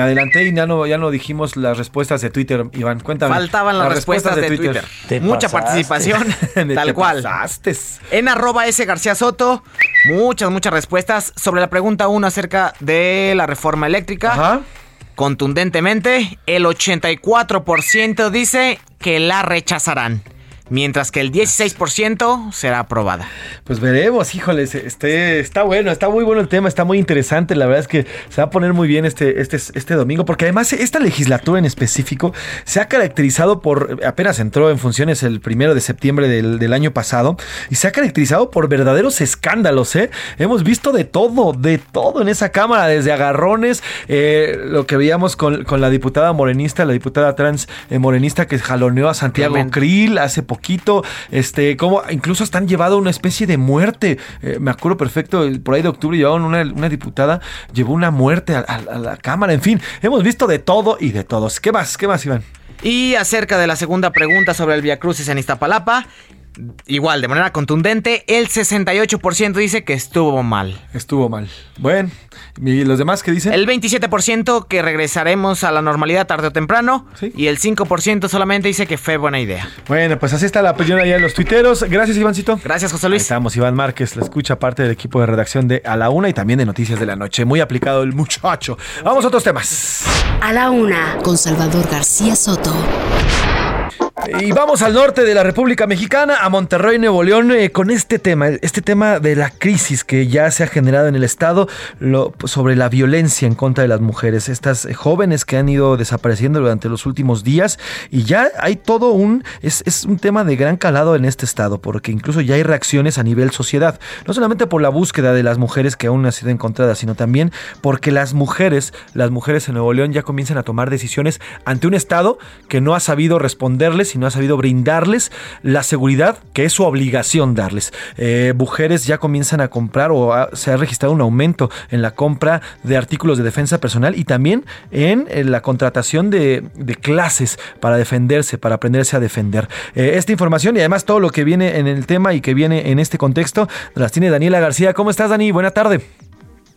adelanté y ya no, ya no dijimos las respuestas de Twitter, Iván. Cuéntame.
Faltaban las, respuestas, de Twitter. Mucha participación,
Te
tal cual.
pasaste.
En arroba S García Soto, muchas, muchas respuestas sobre la pregunta 1 acerca de la reforma eléctrica. Contundentemente, el 84% dice que la rechazarán, mientras que el 16% será aprobada.
Pues veremos, híjoles, este, está bueno, está muy bueno el tema, está muy interesante, la verdad es que se va a poner muy bien este, este, este domingo, porque además esta legislatura en específico se ha caracterizado por, apenas entró en funciones el primero de septiembre del, del año pasado, y se ha caracterizado por verdaderos escándalos, ¿eh? Hemos visto de todo, de todo en esa Cámara, desde agarrones, eh, lo que veíamos con, con la diputada morenista, la diputada trans eh, morenista que jaloneó a Santiago
Clemente.
Krill hace poquito, este, como incluso han llevado una especie de muerte. Eh, me acuerdo perfecto, por ahí de octubre llevaban una, una diputada, llevó una muerte a la Cámara. En fin, hemos visto de todo y de todos. ¿Qué más? ¿Qué más, Iván?
Y acerca de la segunda pregunta sobre el Via Crucis en Iztapalapa, igual, de manera contundente, el 68% dice que estuvo mal.
Estuvo mal. Bueno, ¿y los demás qué dicen?
El 27% que regresaremos a la normalidad tarde o temprano. Y el 5% solamente dice que fue buena idea.
Bueno, pues así está la opinión allá en los tuiteros. Gracias, Ivancito.
Gracias, José Luis.
Ahí estamos, Iván Márquez, la escucha parte del equipo de redacción de A la Una y también de Noticias de la Noche. Muy aplicado el muchacho. Vamos a otros temas.
A la una, con Salvador García Soto.
Y vamos al norte de la República Mexicana, a Monterrey, Nuevo León, eh, con este tema, este tema de la crisis que ya se ha generado en el Estado sobre la violencia en contra de las mujeres. Estas eh, jóvenes que han ido desapareciendo durante los últimos días y ya hay todo un, es, es un tema de gran calado en este Estado, porque incluso ya hay reacciones a nivel sociedad, no solamente por la búsqueda de las mujeres que aún no han sido encontradas, sino también porque las mujeres, las mujeres en Nuevo León ya comienzan a tomar decisiones ante un Estado que no ha sabido responderles y no ha sabido brindarles la seguridad que es su obligación darles. Eh, mujeres ya comienzan a comprar o se ha registrado un aumento en la compra de artículos de defensa personal y también en, la contratación de, de clases para defenderse, para aprenderse a defender. Eh, esta información y además todo lo que viene en el tema y que viene en este contexto las tiene Daniela García. ¿Cómo estás, Dani? Buena tarde.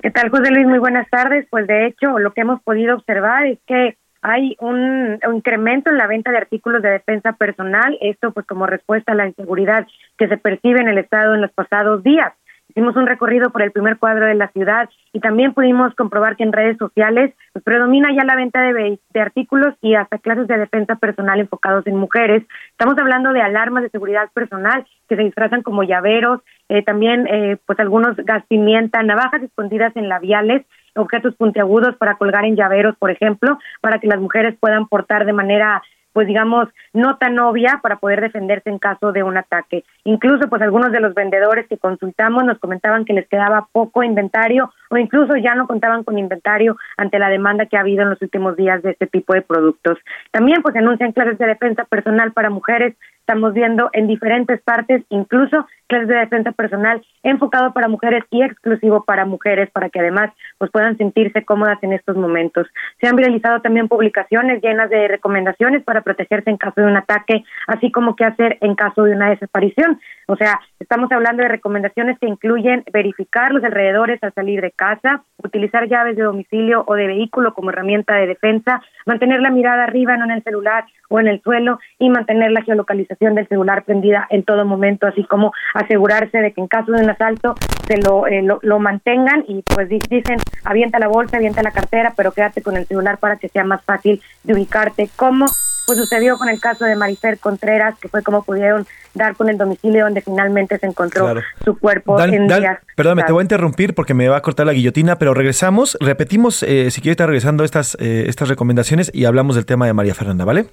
¿Qué tal, José Luis? Muy buenas tardes. Pues de hecho, lo que hemos podido observar es que hay un, incremento en la venta de artículos de defensa personal, esto pues como respuesta a la inseguridad que se percibe en el Estado en los pasados días. Hicimos un recorrido por el primer cuadro de la ciudad y también pudimos comprobar que en redes sociales pues, predomina ya la venta de, de artículos y hasta clases de defensa personal enfocados en mujeres. Estamos hablando de alarmas de seguridad personal que se disfrazan como llaveros, eh, también eh, pues algunos gas pimienta, navajas escondidas en labiales, objetos puntiagudos para colgar en llaveros, por ejemplo, para que las mujeres puedan portar de manera pues digamos, no tan obvia para poder defenderse en caso de un ataque. Incluso, pues algunos de los vendedores que consultamos nos comentaban que les quedaba poco inventario o incluso ya no contaban con inventario ante la demanda que ha habido en los últimos días de este tipo de productos. También, pues anuncian clases de defensa personal para mujeres. Estamos viendo en diferentes partes, incluso clases de defensa personal enfocado para mujeres y exclusivo para mujeres, para que además pues puedan sentirse cómodas en estos momentos. Se han viralizado también publicaciones llenas de recomendaciones para protegerse en caso de un ataque, así como qué hacer en caso de una desaparición. O sea, estamos hablando de recomendaciones que incluyen verificar los alrededores al salir de casa, utilizar llaves de domicilio o de vehículo como herramienta de defensa, mantener la mirada arriba, no en el celular o en el suelo, y mantener la geolocalización del celular prendida en todo momento, así como asegurarse de que en caso de un asalto se lo, eh, lo, lo mantengan y pues di- dicen avienta la bolsa, avienta la cartera, pero quédate con el celular para que sea más fácil de ubicarte. ¿Cómo? Pues sucedió con el caso de Marifer Contreras, que fue como pudieron dar con el domicilio donde finalmente se encontró
Claro.
su cuerpo
Dan-
en
Dan,
días.
perdóname, te voy a interrumpir porque me va a cortar la guillotina, pero regresamos, repetimos, eh, si quieres estar regresando estas, eh, estas recomendaciones y hablamos del tema de María Fernanda, ¿vale?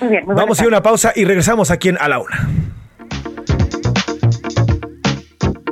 Muy bien, muy
Vamos a ir a una pausa y regresamos aquí en A la Una.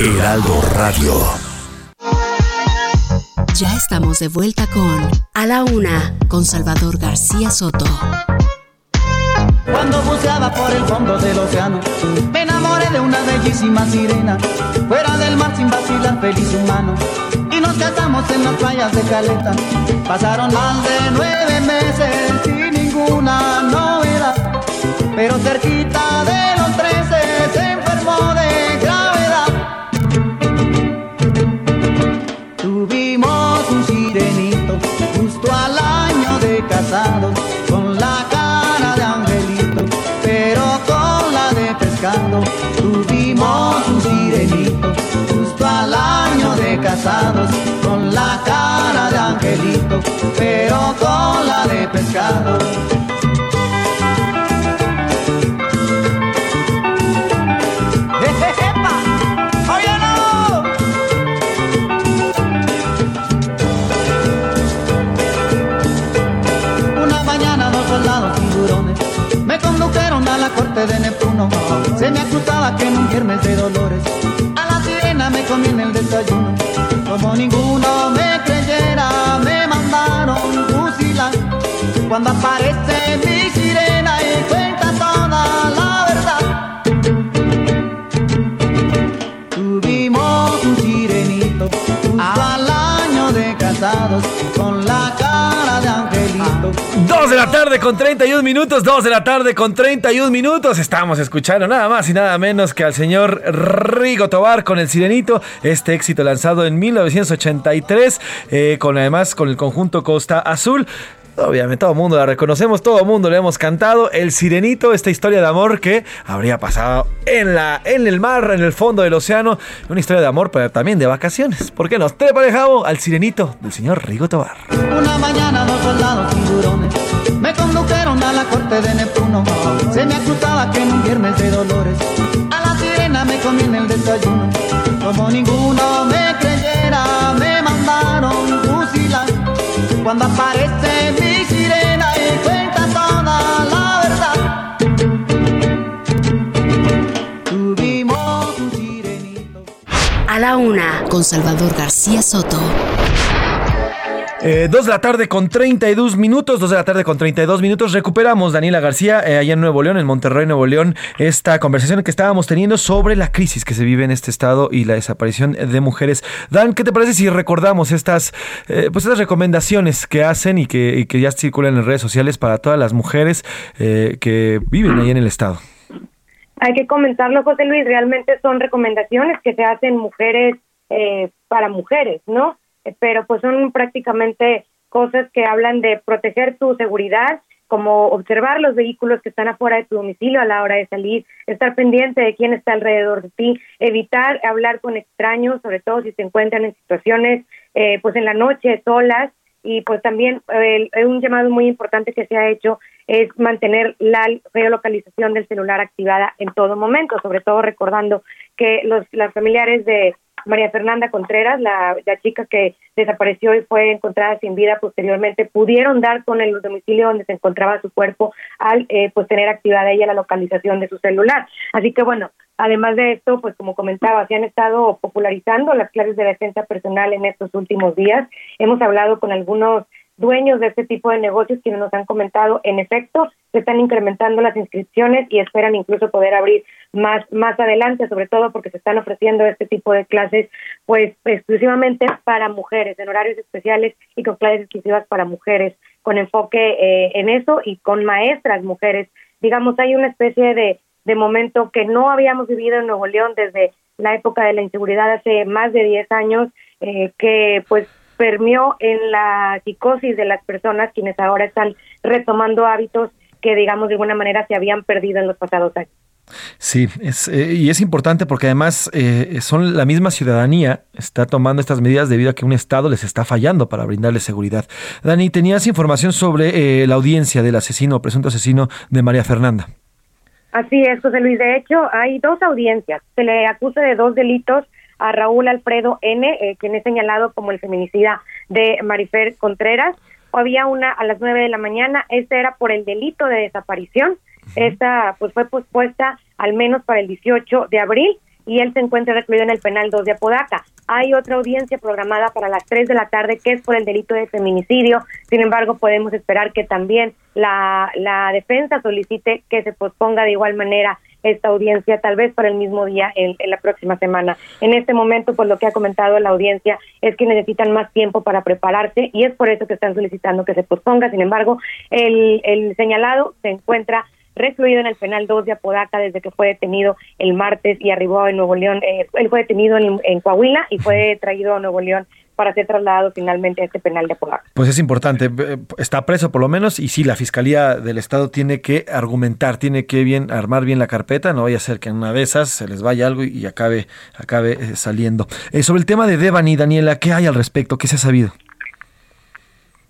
Heraldo Radio.
Ya estamos de vuelta con A la una, con Salvador García Soto.
Cuando buceaba por el fondo del océano, me enamoré de una bellísima sirena. Fuera del mar sin vacilar, feliz humano. Y no nos casamos en las playas de Caleta. Pasaron más de nueve meses sin ninguna novedad. Pero cerquita de los trece se enfermó de con la cara de angelito, pero con la de pescado. ¡Epa! ¡Óyelo! Una mañana dos soldados tiburones me condujeron a la corte de Neptuno. Se me acusaba que en un viernes de dolores ninguno me creyera, me mandaron fusilar. Cuando aparece
tarde con 31 minutos, 2 de la tarde con 31 minutos. Estamos escuchando nada más y nada menos que al señor Rigo Tobar con El Sirenito, este éxito lanzado en 1983, eh, con además con el conjunto Costa Azul. Obviamente todo el mundo la reconocemos, todo el mundo le hemos cantado. El Sirenito, esta historia de amor que habría pasado en, la, en el mar, en el fondo del océano. Una historia de amor, pero también de vacaciones. ¿Por qué no? Te parejamos al Sirenito del señor Rigo Tobar.
Una mañana dos soldados tiburones me condujeron a la corte de Neptuno. Se me acusaba que en un viernes de dolores a la sirena me comí en el desayuno. Como ninguno me creyera, me mandaron fusilar. Cuando aparece mi sirena y cuenta toda la verdad. Tuvimos un sirenito.
A la una, con Salvador García Soto.
Eh, 2 de la tarde con 32 minutos, 2 de la tarde con 32 minutos. Recuperamos, Daniela García, eh, allá en Nuevo León, en Monterrey, Nuevo León, esta conversación que estábamos teniendo sobre la crisis que se vive en este estado y la desaparición de mujeres. Dan, ¿qué te parece si recordamos estas, eh, pues estas recomendaciones que hacen y que, y que ya circulan en redes sociales para todas las mujeres eh, que viven ahí en el estado?
Hay que comentarlo, José Luis, realmente son recomendaciones que se hacen mujeres para mujeres, ¿no? Eh, Pero pues son prácticamente cosas que hablan de proteger tu seguridad, como observar los vehículos que están afuera de tu domicilio a la hora de salir, estar pendiente de quién está alrededor de ti, evitar hablar con extraños, sobre todo si se encuentran en situaciones eh, pues en la noche solas, y pues también eh, un llamado muy importante que se ha hecho es mantener la geolocalización del celular activada en todo momento, sobre todo recordando que los las familiares de María Fernanda Contreras, la, la chica que desapareció y fue encontrada sin vida posteriormente, pudieron dar con el domicilio donde se encontraba su cuerpo al eh, pues tener activada ella la localización de su celular. Así que bueno, además de esto, pues como comentaba, se han estado popularizando las claves de defensa personal en estos últimos días. Hemos hablado con algunos dueños de este tipo de negocios quienes nos han comentado, en efecto, se están incrementando las inscripciones y esperan incluso poder abrir más más adelante, sobre todo porque se están ofreciendo este tipo de clases pues exclusivamente para mujeres, en horarios especiales y con clases exclusivas para mujeres, con enfoque eh, en eso y con maestras mujeres. Digamos, hay una especie de, de momento que no habíamos vivido en Nuevo León desde la época de la inseguridad hace más de 10 años, eh, que pues permeó en la psicosis de las personas quienes ahora están retomando hábitos que digamos de alguna manera se habían perdido en los pasados años.
Sí, es, eh, y es importante porque además eh, son la misma ciudadanía está tomando estas medidas debido a que un Estado les está fallando para brindarles seguridad. Dani, tenías información sobre eh, la audiencia del asesino presunto asesino de María Fernanda.
Así es, José Luis. De hecho, hay dos audiencias. Se le acusa de dos delitos a Raúl Alfredo N., eh, quien es señalado como el feminicida de Marifer Contreras. Había una a las nueve de la mañana. Esta era por el delito de desaparición. Esta pues fue pospuesta al menos para el 18 de abril y él se encuentra recluido en el penal 2 de Apodaca. Hay otra audiencia programada para las 3 de la tarde que es por el delito de feminicidio. Sin embargo, podemos esperar que también la, la defensa solicite que se posponga de igual manera esta audiencia, tal vez para el mismo día en, en la próxima semana. En este momento, pues lo que ha comentado la audiencia es que necesitan más tiempo para prepararse y es por eso que están solicitando que se posponga. Sin embargo, el, el señalado se encuentra recluido en el penal 2 de Apodaca desde que fue detenido el martes y arribó en Nuevo León. Eh, él fue detenido en, en Coahuila y fue traído a Nuevo León para ser trasladado finalmente a este penal de Apodaca.
Pues es importante, eh, está preso por lo menos y sí, la Fiscalía del Estado tiene que argumentar, tiene que bien armar bien la carpeta, no vaya a ser que en una de esas se les vaya algo y acabe, acabe eh, saliendo. Eh, sobre el tema de Devani, Daniela, ¿qué hay al respecto? ¿Qué se ha sabido?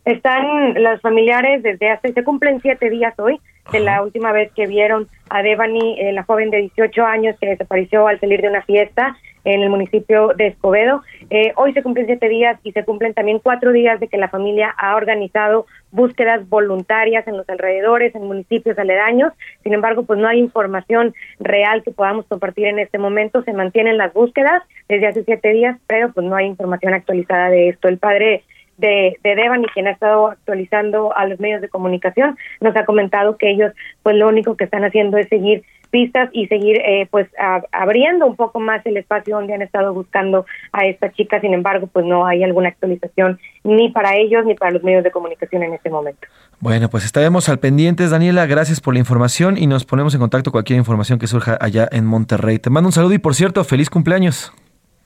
Están los familiares desde hace, se cumplen siete días hoy de la última vez que vieron a Devani, eh, la joven de 18 años que desapareció al salir de una fiesta en el municipio de Escobedo. Eh, hoy se cumplen siete días y se cumplen también cuatro días de que la familia ha organizado búsquedas voluntarias en los alrededores, en municipios aledaños. Sin embargo, pues no hay información real que podamos compartir en este momento. Se mantienen las búsquedas desde hace siete días, pero pues no hay información actualizada de esto. El padre de, de Devani, quien ha estado actualizando a los medios de comunicación, nos ha comentado que ellos, pues lo único que están haciendo es seguir pistas y seguir eh, pues abriendo un poco más el espacio donde han estado buscando a esta chica. Sin embargo, pues no hay alguna actualización ni para ellos ni para los medios de comunicación en este momento.
Bueno, pues estaremos al pendientes, Daniela. Gracias por la información y nos ponemos en contacto con cualquier información que surja allá en Monterrey. Te mando un saludo y, por cierto, feliz cumpleaños.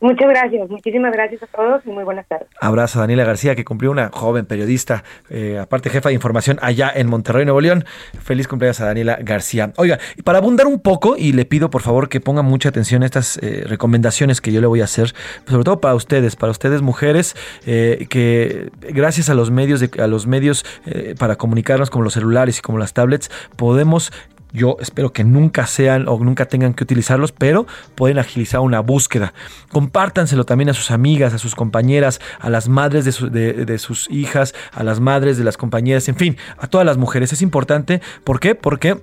Muchas gracias, muchísimas gracias a todos y muy buenas tardes.
Abrazo a Daniela García, que cumplió una joven periodista, eh, aparte jefa de información allá en Monterrey, Nuevo León. Feliz cumpleaños a Daniela García. Oiga, para abundar un poco, y le pido por favor que ponga mucha atención a estas eh, recomendaciones que yo le voy a hacer, sobre todo para ustedes, para ustedes mujeres, eh, que gracias a los medios, de, a los medios eh, para comunicarnos como los celulares y como las tablets, podemos yo espero que nunca sean o nunca tengan que utilizarlos, pero pueden agilizar una búsqueda. Compártanselo también a sus amigas, a sus compañeras, a las madres de, su- de- de sus hijas, a las madres de las compañeras, en fin, a todas las mujeres. Es importante. ¿Por qué? Porque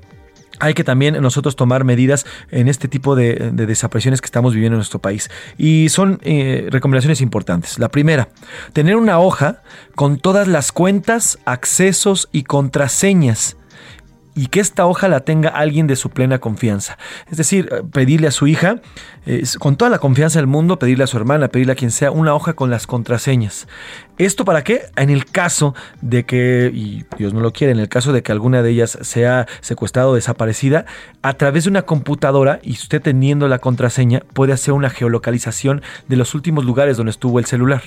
hay que también nosotros tomar medidas en este tipo de, de desapariciones que estamos viviendo en nuestro país. Y son eh, recomendaciones importantes. La primera, tener una hoja con todas las cuentas, accesos y contraseñas y que esta hoja la tenga alguien de su plena confianza. Es decir, eh, pedirle a su hija, eh, con toda la confianza del mundo, pedirle a su hermana, pedirle a quien sea, una hoja con las contraseñas. ¿Esto para qué? En el caso de que, y Dios no lo quiere, en el caso de que alguna de ellas sea secuestrada o desaparecida, a través de una computadora y usted teniendo la contraseña, puede hacer una geolocalización de los últimos lugares donde estuvo el celular.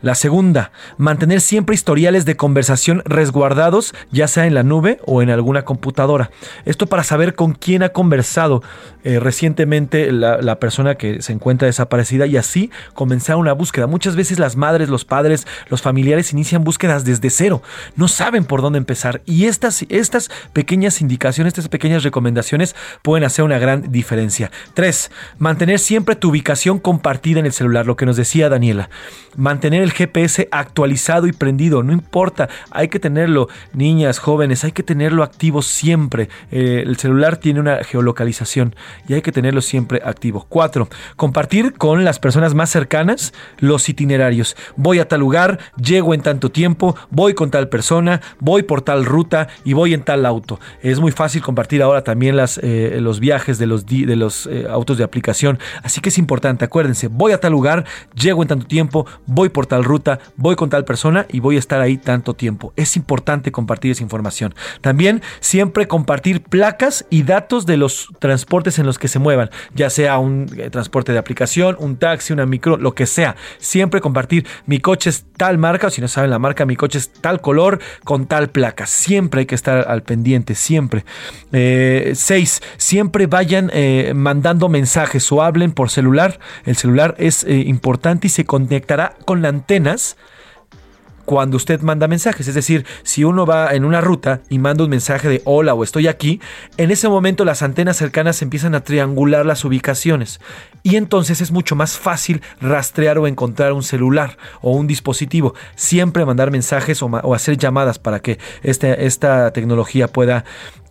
La segunda, mantener siempre historiales de conversación resguardados, ya sea en la nube o en alguna computadora. Esto para saber con quién ha conversado eh, recientemente la, la persona que se encuentra desaparecida y así comenzar una búsqueda. Muchas veces las madres, los padres, los familiares inician búsquedas desde cero, no saben por dónde empezar y estas, estas pequeñas indicaciones, estas pequeñas recomendaciones pueden hacer una gran diferencia. Tres, mantener siempre tu ubicación compartida en el celular, lo que nos decía Daniela. Mantener el GPS actualizado y prendido, no importa, hay que tenerlo, niñas, jóvenes, hay que tenerlo activo siempre. Eh, el celular tiene una geolocalización y hay que tenerlo siempre activo. Cuatro, compartir con las personas más cercanas los itinerarios. Voy a tal lugar, llego en tanto tiempo, voy con tal persona, voy por tal ruta y voy en tal auto. Es muy fácil compartir ahora también eh, los viajes de los, eh, autos de aplicación. Así que es importante, acuérdense, voy a tal lugar, llego en tanto tiempo, voy por tal ruta, voy con tal persona y voy a estar ahí tanto tiempo. Es importante compartir esa información. También siempre compartir placas y datos de los transportes en los que se muevan, ya sea un eh, transporte de aplicación, un taxi, una micro, lo que sea. Siempre compartir mi coche es marca, o si no saben la marca, mi coche es tal color con tal placa. Siempre hay que estar al pendiente, siempre. Eh, seis, siempre vayan eh, mandando mensajes o hablen por celular. El celular es eh, importante y se conectará con las antenas cuando usted manda mensajes. Es decir, si uno va en una ruta y manda un mensaje de hola o estoy aquí, en ese momento las antenas cercanas empiezan a triangular las ubicaciones. Y entonces es mucho más fácil rastrear o encontrar un celular o un dispositivo. Siempre mandar mensajes o, hacer llamadas para que este- esta tecnología pueda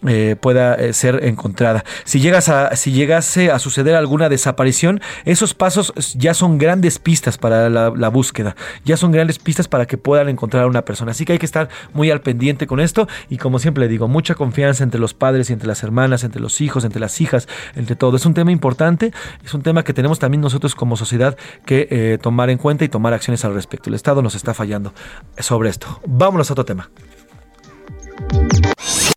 eh, pueda eh, ser encontrada. Si, llegas a, llegase a suceder alguna desaparición, esos pasos ya son grandes pistas para la, búsqueda, ya son grandes pistas para que puedan encontrar a una persona. Así que hay que estar muy al pendiente con esto y como siempre digo, mucha confianza entre los padres y entre las hermanas, entre los hijos, entre las hijas, entre todo. Es un tema importante, es un tema que tenemos también nosotros como sociedad que eh, tomar en cuenta y tomar acciones al respecto. El Estado nos está fallando sobre esto. Vámonos a otro tema.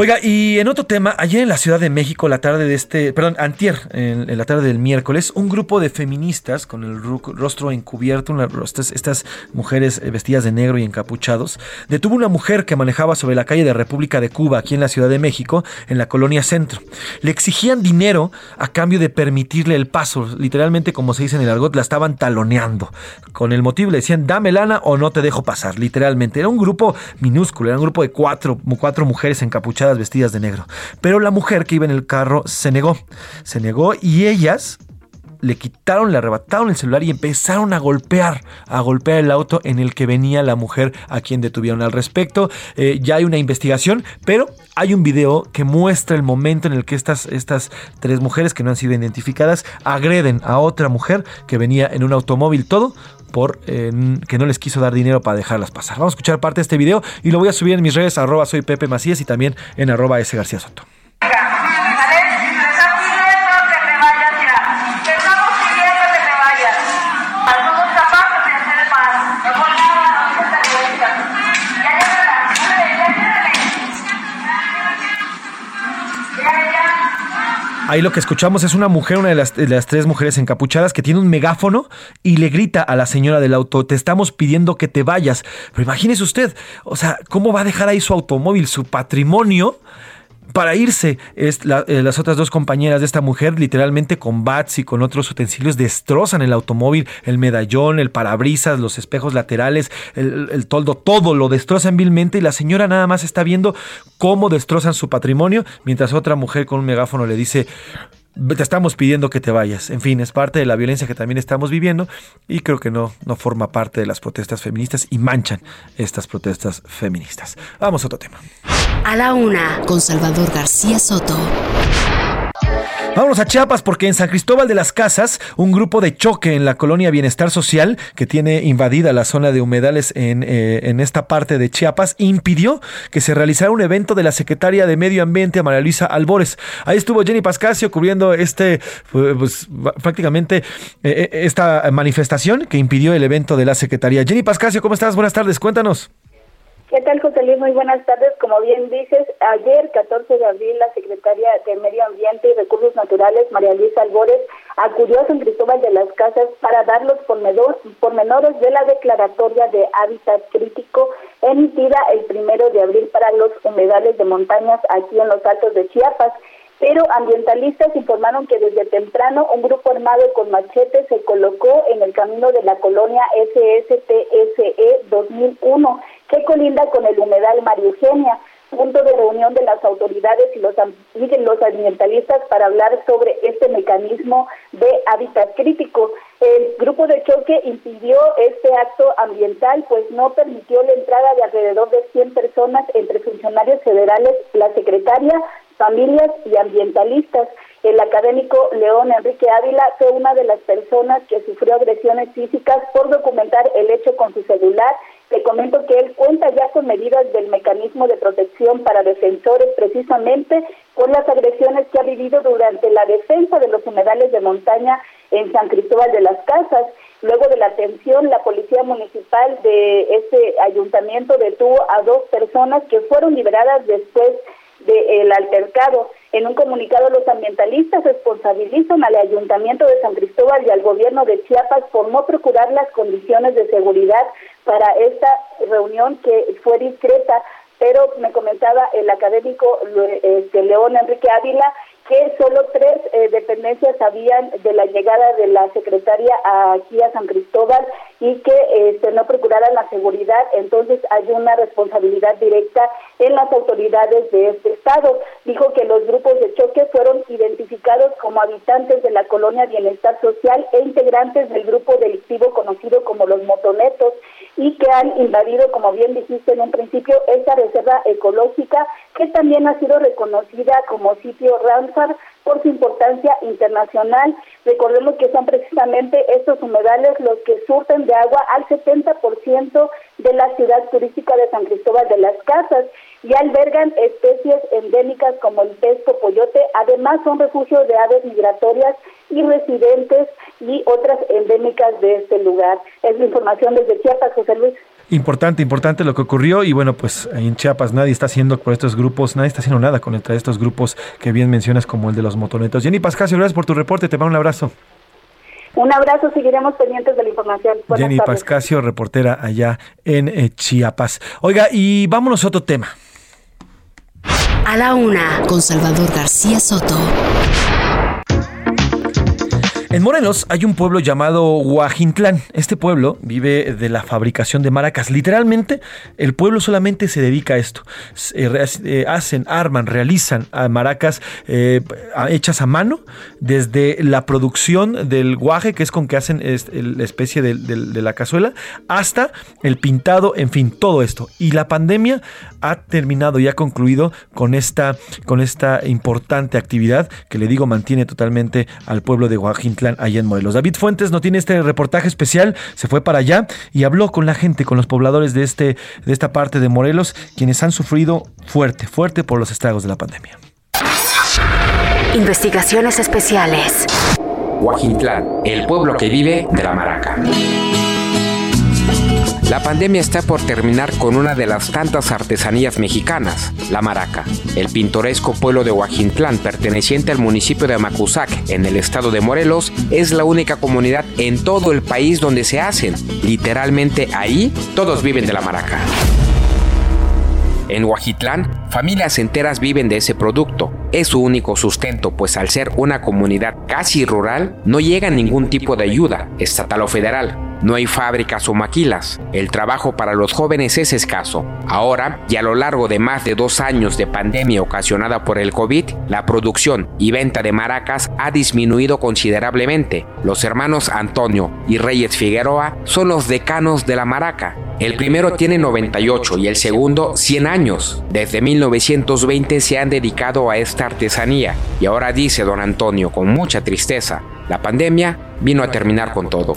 Oiga, y en otro tema, ayer en la Ciudad de México, la tarde de este, perdón, antier, en, la tarde del miércoles, un grupo de feministas con el rostro encubierto, una- estas, estas mujeres eh, vestidas de negro y encapuchados, detuvo una mujer que manejaba sobre la calle de República de Cuba, aquí en la Ciudad de México, en la colonia Centro. Le exigían dinero a cambio de permitirle el paso, literalmente como se dice en el argot, la estaban taloneando. Con el motivo le decían, dame lana o no te dejo pasar, literalmente. Era un grupo minúsculo, era un grupo de cuatro, cuatro mujeres encapuchadas vestidas de negro. Pero la mujer que iba en el carro se negó, se negó y ellas le quitaron, le arrebataron el celular y empezaron a golpear, a golpear el auto en el que venía la mujer a quien detuvieron al respecto. Eh, ya hay una investigación, pero hay un video que muestra el momento en el que estas, estas tres mujeres que no han sido identificadas agreden a otra mujer que venía en un automóvil, todo por que no les quiso dar dinero para dejarlas pasar. Vamos a escuchar parte de este video y lo voy a subir en mis redes, arroba soy Pepe Macías y también en arroba S García Soto. Ahí lo que escuchamos es una mujer, una de las, de las tres mujeres encapuchadas, que tiene un megáfono y le grita a la señora del auto, te estamos pidiendo que te vayas. Pero imagínese usted, o sea, ¿cómo va a dejar ahí su automóvil, su patrimonio? Para irse, eh, las otras dos compañeras de esta mujer, literalmente con bats y con otros utensilios, destrozan el automóvil, el medallón, el parabrisas, los espejos laterales, el toldo, todo lo destrozan vilmente y la señora nada más está viendo cómo destrozan su patrimonio, mientras otra mujer con un megáfono le dice, te estamos pidiendo que te vayas. En fin, es parte de la violencia que también estamos viviendo y creo que no, no forma parte de las protestas feministas y manchan estas protestas feministas. Vamos a otro tema.
A la una, con Salvador García Soto.
Vámonos a Chiapas porque en San Cristóbal de las Casas, un grupo de choque en la colonia Bienestar Social que tiene invadida la zona de humedales en, eh, en esta parte de Chiapas impidió que se realizara un evento de la secretaria de Medio Ambiente, María Luisa Albores. Ahí estuvo Jenny Pascasio cubriendo este, pues, ba- prácticamente eh, eh, esta manifestación que impidió el evento de la secretaría. Jenny Pascasio, ¿cómo estás? Buenas tardes, cuéntanos.
¿Qué tal, José Luis? Muy buenas tardes. Como bien dices, ayer, 14 de abril, la secretaria de Medio Ambiente y Recursos Naturales, María Luisa Albores, acudió a San Cristóbal de las Casas para dar los pormenor- pormenores de la declaratoria de hábitat crítico emitida el primero de abril para los humedales de montañas aquí en los altos de Chiapas. Pero ambientalistas informaron que desde temprano un grupo armado con machetes se colocó en el camino de la colonia SSTSE 2001, que colinda con el humedal María Eugenia, punto de reunión de las autoridades y los, y los ambientalistas para hablar sobre este mecanismo de hábitat crítico. El grupo de choque impidió este acto ambiental, pues no permitió la entrada de alrededor de 100 personas entre funcionarios federales, la secretaria, familias y ambientalistas. El académico León Enrique Ávila fue una de las personas que sufrió agresiones físicas por documentar el hecho con su celular. Te comento que él cuenta ya con medidas del mecanismo de protección para defensores precisamente por las agresiones que ha vivido durante la defensa de los humedales de montaña en San Cristóbal de las Casas. Luego de la atención, la policía municipal de ese ayuntamiento detuvo a dos personas que fueron liberadas después del altercado. En un comunicado, los ambientalistas responsabilizan al Ayuntamiento de San Cristóbal y al gobierno de Chiapas por no procurar las condiciones de seguridad para esta reunión que fue discreta. Pero me comentaba el académico Lue- este, León Enrique Ávila que solo tres eh, dependencias sabían de la llegada de la secretaria aquí a San Cristóbal y que este, no procuraran la seguridad, entonces hay una responsabilidad directa en las autoridades de este estado. Dijo que los grupos de choque fueron identificados como habitantes de la colonia Bienestar Social e integrantes del grupo delictivo conocido como los motonetos y que han invadido, como bien dijiste en un principio, esta reserva ecológica que también ha sido reconocida como sitio Ramsar por su importancia internacional. Recordemos que son precisamente estos humedales los que surten de agua al 70% de la ciudad turística de San Cristóbal de las Casas y albergan especies endémicas como el pez coyote. Además, son refugios de aves migratorias y residentes y otras endémicas de este lugar. Es la información desde Chiapas, José Luis.
Importante, importante lo que ocurrió y bueno, pues en Chiapas nadie está haciendo por estos grupos, nadie está haciendo nada contra estos grupos que bien mencionas como el de los motonetos. Jenny Pascasio, gracias por tu reporte, te mando un abrazo.
Un abrazo, seguiremos pendientes de la información. Buenas
Jenny
tardes.
Pascasio, reportera allá en eh, Chiapas. Oiga, y vámonos a otro tema.
A la una, con Salvador García Soto.
En Morelos hay un pueblo llamado Huajintlán. Este pueblo vive de la fabricación de maracas. Literalmente, el pueblo solamente se dedica a esto. Re- eh, hacen, arman, realizan ah, maracas eh, hechas a mano, desde la producción del guaje, que es con que hacen la especie de- de la cazuela, hasta el pintado, en fin, todo esto. Y la pandemia ha terminado y ha concluido con esta, con esta importante actividad que le digo mantiene totalmente al pueblo de Huajintlán allá en Morelos. David Fuentes no tiene este reportaje especial, se fue para allá y habló con la gente, con los pobladores de, este, de esta parte de Morelos, quienes han sufrido fuerte, fuerte por los estragos de la pandemia.
Investigaciones especiales.
Huajintlán, el pueblo que vive de la maraca. La pandemia está por terminar con una de las tantas artesanías mexicanas, la maraca. El pintoresco pueblo de Huajintlán, perteneciente al municipio de Amacuzac, en el estado de Morelos, es la única comunidad en todo el país donde se hacen. Literalmente ahí, todos viven de la maraca. En Huajitlán, familias enteras viven de ese producto. Es su único sustento, pues al ser una comunidad casi rural, no llega ningún tipo de ayuda, estatal o federal. No hay fábricas o maquilas. El trabajo para los jóvenes es escaso. Ahora, y a lo largo de más de dos años de pandemia ocasionada por el COVID, la producción y venta de maracas ha disminuido considerablemente. Los hermanos Antonio y Reyes Figueroa son los decanos de la maraca. El primero tiene 98 y el segundo 100 años. Desde 1920 se han dedicado a esta artesanía y ahora dice don Antonio con mucha tristeza, la pandemia vino a terminar con todo.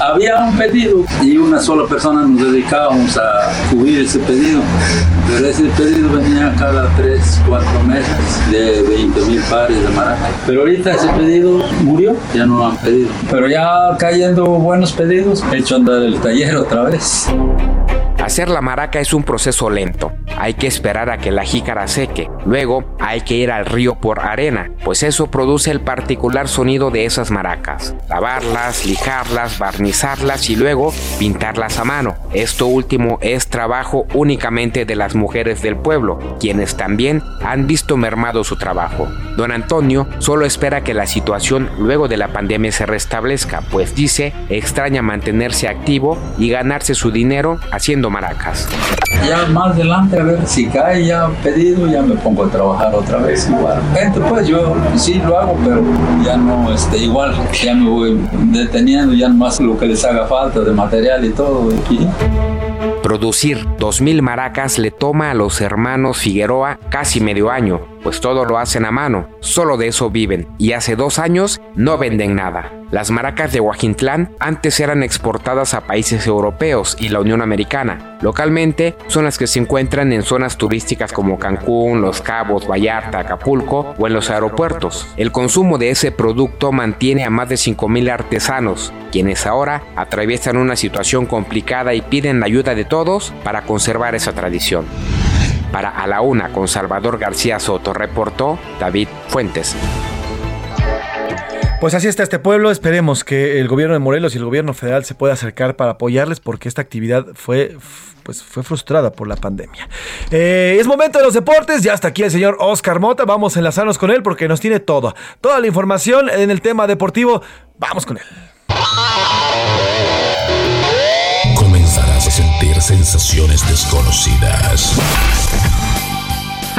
Había un pedido y una sola persona nos dedicábamos a cubrir ese pedido. Pero ese pedido venía cada 3, 4 meses de 20 mil pares de maracas. Pero ahorita ese pedido murió, ya no lo han pedido. Pero ya cayendo buenos pedidos, he hecho andar el taller otra vez.
Hacer la maraca es un proceso lento. Hay que esperar a que la jícara seque. Luego hay que ir al río por arena, pues eso produce el particular sonido de esas maracas. Lavarlas, lijarlas, barnizarlas y luego pintarlas a mano. Esto último es trabajo únicamente de las mujeres del pueblo, quienes también han visto mermado su trabajo. Don Antonio solo espera que la situación luego de la pandemia se restablezca, pues dice extraña mantenerse activo y ganarse su dinero haciendo maracas.
Ya más adelante a ver si cae ya pedido, ya me pongo a trabajar otra vez igual. Gente, pues yo sí lo hago, pero ya no este, igual, ya me voy deteniendo, ya más lo que les haga falta de material y todo.
Producir 2.000 maracas le toma a los hermanos Figueroa casi medio año, pues todo lo hacen a mano, solo de eso viven, y hace dos años no venden nada. Las maracas de Huajintlán antes eran exportadas a países europeos y la Unión Americana. Localmente son las que se encuentran en zonas turísticas como Cancún, Los Cabos, Vallarta, Acapulco o en los aeropuertos. El consumo de ese producto mantiene a más de 5.000 artesanos, quienes ahora atraviesan una situación complicada y piden la ayuda de todos para conservar esa tradición. Para A la Una con Salvador García Soto reportó David Fuentes.
Pues así está este pueblo. Esperemos que el gobierno de Morelos y el gobierno federal se pueda acercar para apoyarles porque esta actividad fue, pues, fue frustrada por la pandemia. Eh, es momento de los deportes. Ya está aquí el señor Oscar Mota. Vamos a enlazarnos con él porque nos tiene todo. Toda la información en el tema deportivo. Vamos con él.
Sensaciones desconocidas.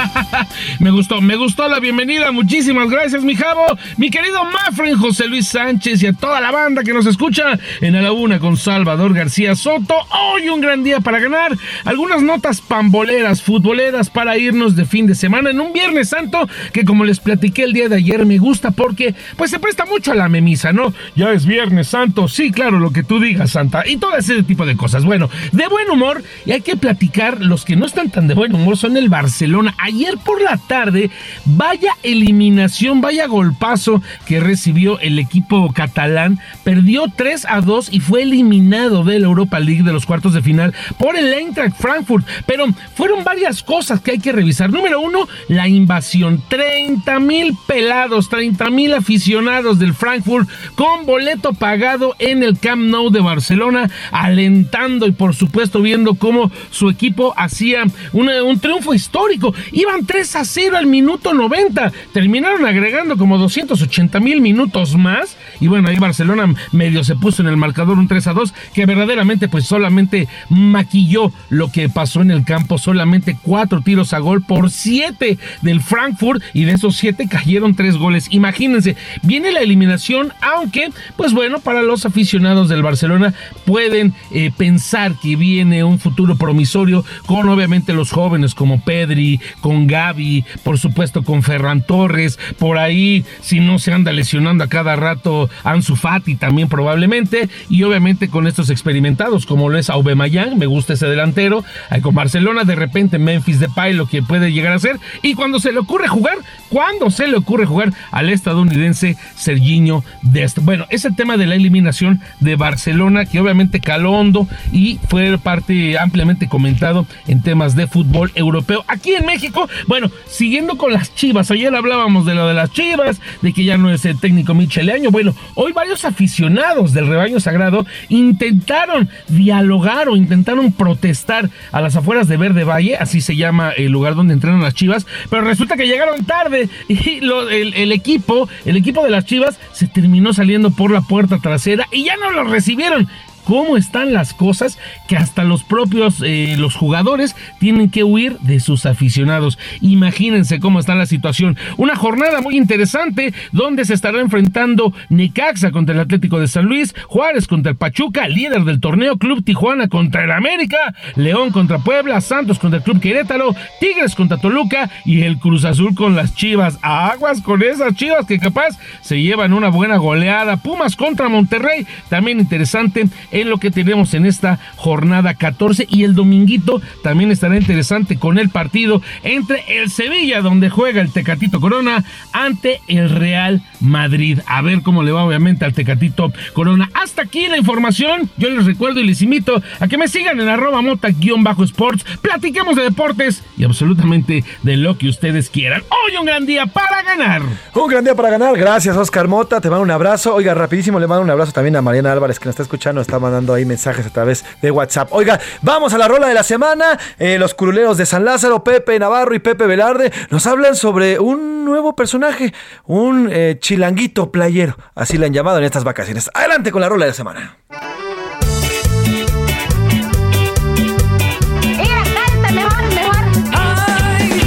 me gustó, me gustó la bienvenida. Muchísimas gracias, mi Javo. Mi querido Mafren José Luis Sánchez y a toda la banda que nos escucha en la Una con Salvador García Soto. Hoy un gran día para ganar. Algunas notas pamboleras, futboleras para irnos de fin de semana en un Viernes Santo que como les platiqué el día de ayer me gusta porque pues se presta mucho a la memisa, ¿no? Ya es Viernes Santo. Sí, claro, lo que tú digas, Santa. Y todo ese tipo de cosas. Bueno, de buen humor y hay que platicar. Los que no están tan de buen humor son el Barcelona. Ayer por la tarde, vaya eliminación, vaya golpazo que recibió el equipo catalán. Perdió 3 a 2 y fue eliminado de la Europa League de los cuartos de final por el Eintracht Frankfurt. Pero fueron varias cosas que hay que revisar. Número uno, la invasión. 30 mil pelados, 30 mil aficionados del Frankfurt con boleto pagado en el Camp Nou de Barcelona, alentando y por supuesto viendo cómo su equipo hacía un triunfo histórico. Iban 3 a 0 al minuto 90. Terminaron agregando como 280 mil minutos más. Y bueno, ahí Barcelona medio se puso en el marcador un 3 a 2 que verdaderamente pues solamente maquilló lo que pasó en el campo. Solamente cuatro tiros a gol por 7 del Frankfurt y de esos 7 cayeron 3 goles. Imagínense, viene la eliminación, aunque pues bueno, para los aficionados del Barcelona pueden eh, pensar que viene un futuro promisorio con obviamente los jóvenes como Pedri, con Gaby, por supuesto con Ferran Torres, por ahí si no se anda lesionando a cada rato Ansu Fati también probablemente y obviamente con estos experimentados como lo es Aubameyang, me gusta ese delantero, con Barcelona de repente Memphis Depay lo que puede llegar a ser y cuando se le ocurre jugar, cuando se le ocurre jugar al estadounidense Serginho Dest. Bueno, ese tema de la eliminación de Barcelona que obviamente caló hondo y fue parte ampliamente comentado en temas de fútbol europeo. Aquí en México, bueno, siguiendo con las Chivas, ayer hablábamos de lo de las Chivas, de que ya no es el técnico Micheleaño. Bueno, hoy varios aficionados del rebaño sagrado intentaron dialogar o intentaron protestar a las afueras de Verde Valle, así se llama el lugar donde entrenan las Chivas, pero resulta que llegaron tarde y el, el equipo, el equipo de las Chivas se terminó saliendo por la puerta trasera y ya no los recibieron cómo están las cosas que hasta los propios eh, los jugadores tienen que huir de sus aficionados. Imagínense cómo está la situación. Una jornada muy interesante donde se estará enfrentando Necaxa contra el Atlético de San Luis, Juárez contra el Pachuca, líder del torneo Club Tijuana contra el América, León contra Puebla, Santos contra el Club Querétaro, Tigres contra Toluca y el Cruz Azul con las Chivas. Aguas con esas Chivas que capaz se llevan una buena goleada. Pumas contra Monterrey, también interesante en lo que tenemos en esta jornada 14 y el dominguito también estará interesante con el partido entre el Sevilla donde juega el Tecatito Corona ante el Real Madrid. A ver cómo le va obviamente al Tecatito Corona. Hasta aquí la información. Yo les recuerdo y les invito a que me sigan en arroba mota-sports. Platiquemos de deportes y absolutamente de lo que ustedes quieran. Hoy un gran día para ganar.
Un gran día para ganar. Gracias, Oscar Mota. Te mando un abrazo. Oiga, rapidísimo le mando un abrazo también a Mariana Álvarez que nos está escuchando. Está mandando ahí mensajes a través de WhatsApp. Oiga, vamos a la rola de la semana. Eh, los curuleros de San Lázaro, Pepe Navarro y Pepe Velarde nos hablan sobre un nuevo personaje, un eh, chilanguito playero. Así le han llamado en estas vacaciones. Adelante con la rola de la semana.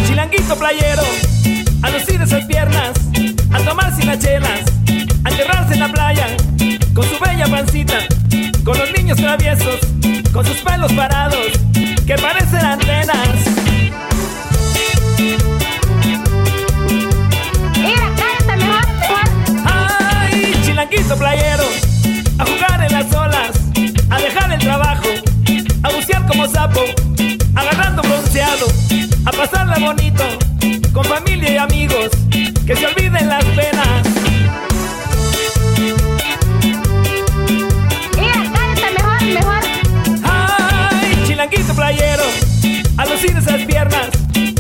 Chilanguito playero, a lucir esas piernas, a tomarse las chelas, a enterrarse en la playa, con su bella pancita, niños traviesos, con sus pelos parados, que parecen antenas.
Mira, mejor, mejor.
Ay, chilanguito playero, a jugar en las olas, a dejar el trabajo, a bucear como sapo, agarrando bronceado, a pasarla bonito, con familia y amigos, que se olviden las penas.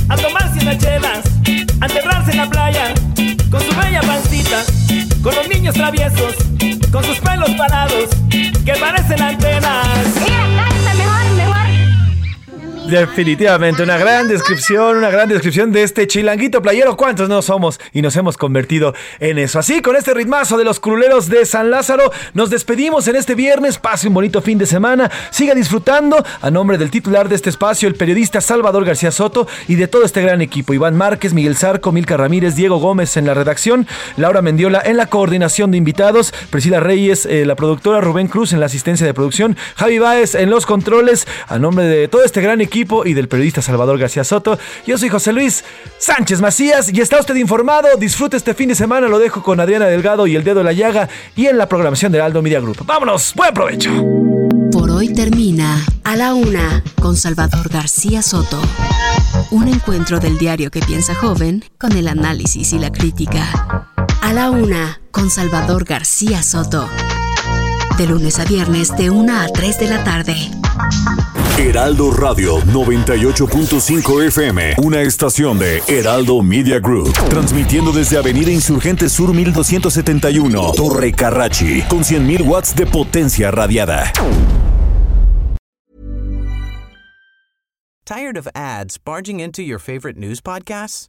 A tomarse unas chelas, a enterrarse en la playa, con su bella pancita, con los niños traviesos, con sus pelos parados, que parecen antenas.
Definitivamente, una gran descripción, una gran descripción de este chilanguito playero. ¿Cuántos no somos? Y nos hemos convertido en eso. Así, con este ritmazo de los cruleros de San Lázaro, nos despedimos en este viernes. Pase un bonito fin de semana. Siga disfrutando. A nombre del titular de este espacio, el periodista Salvador García Soto y de todo este gran equipo: Iván Márquez, Miguel Zarco, Milka Ramírez, Diego Gómez en la redacción, Laura Mendiola en la coordinación de invitados, Priscila Reyes, eh, la productora, Rubén Cruz en la asistencia de producción, Javi Báez en los controles. A nombre de todo este gran y del periodista Salvador García Soto. Yo soy José Luis Sánchez Macías y está usted informado. Disfrute este fin de semana. Lo dejo con Adriana Delgado y el dedo de la llaga y en la programación de Aldo Media Group. Vámonos, buen provecho.
Por hoy termina A la Una con Salvador García Soto. Un encuentro del diario que piensa joven con el análisis y la crítica. A la Una con Salvador García Soto. De lunes a viernes de 1 a 3 de la tarde.
Heraldo Radio 98.5 FM, una estación de Heraldo Media Group, transmitiendo desde Avenida Insurgente Sur 1271, Torre Carrachi, con 100.000 watts de potencia radiada.
Tired of ads barging into your favorite news podcasts?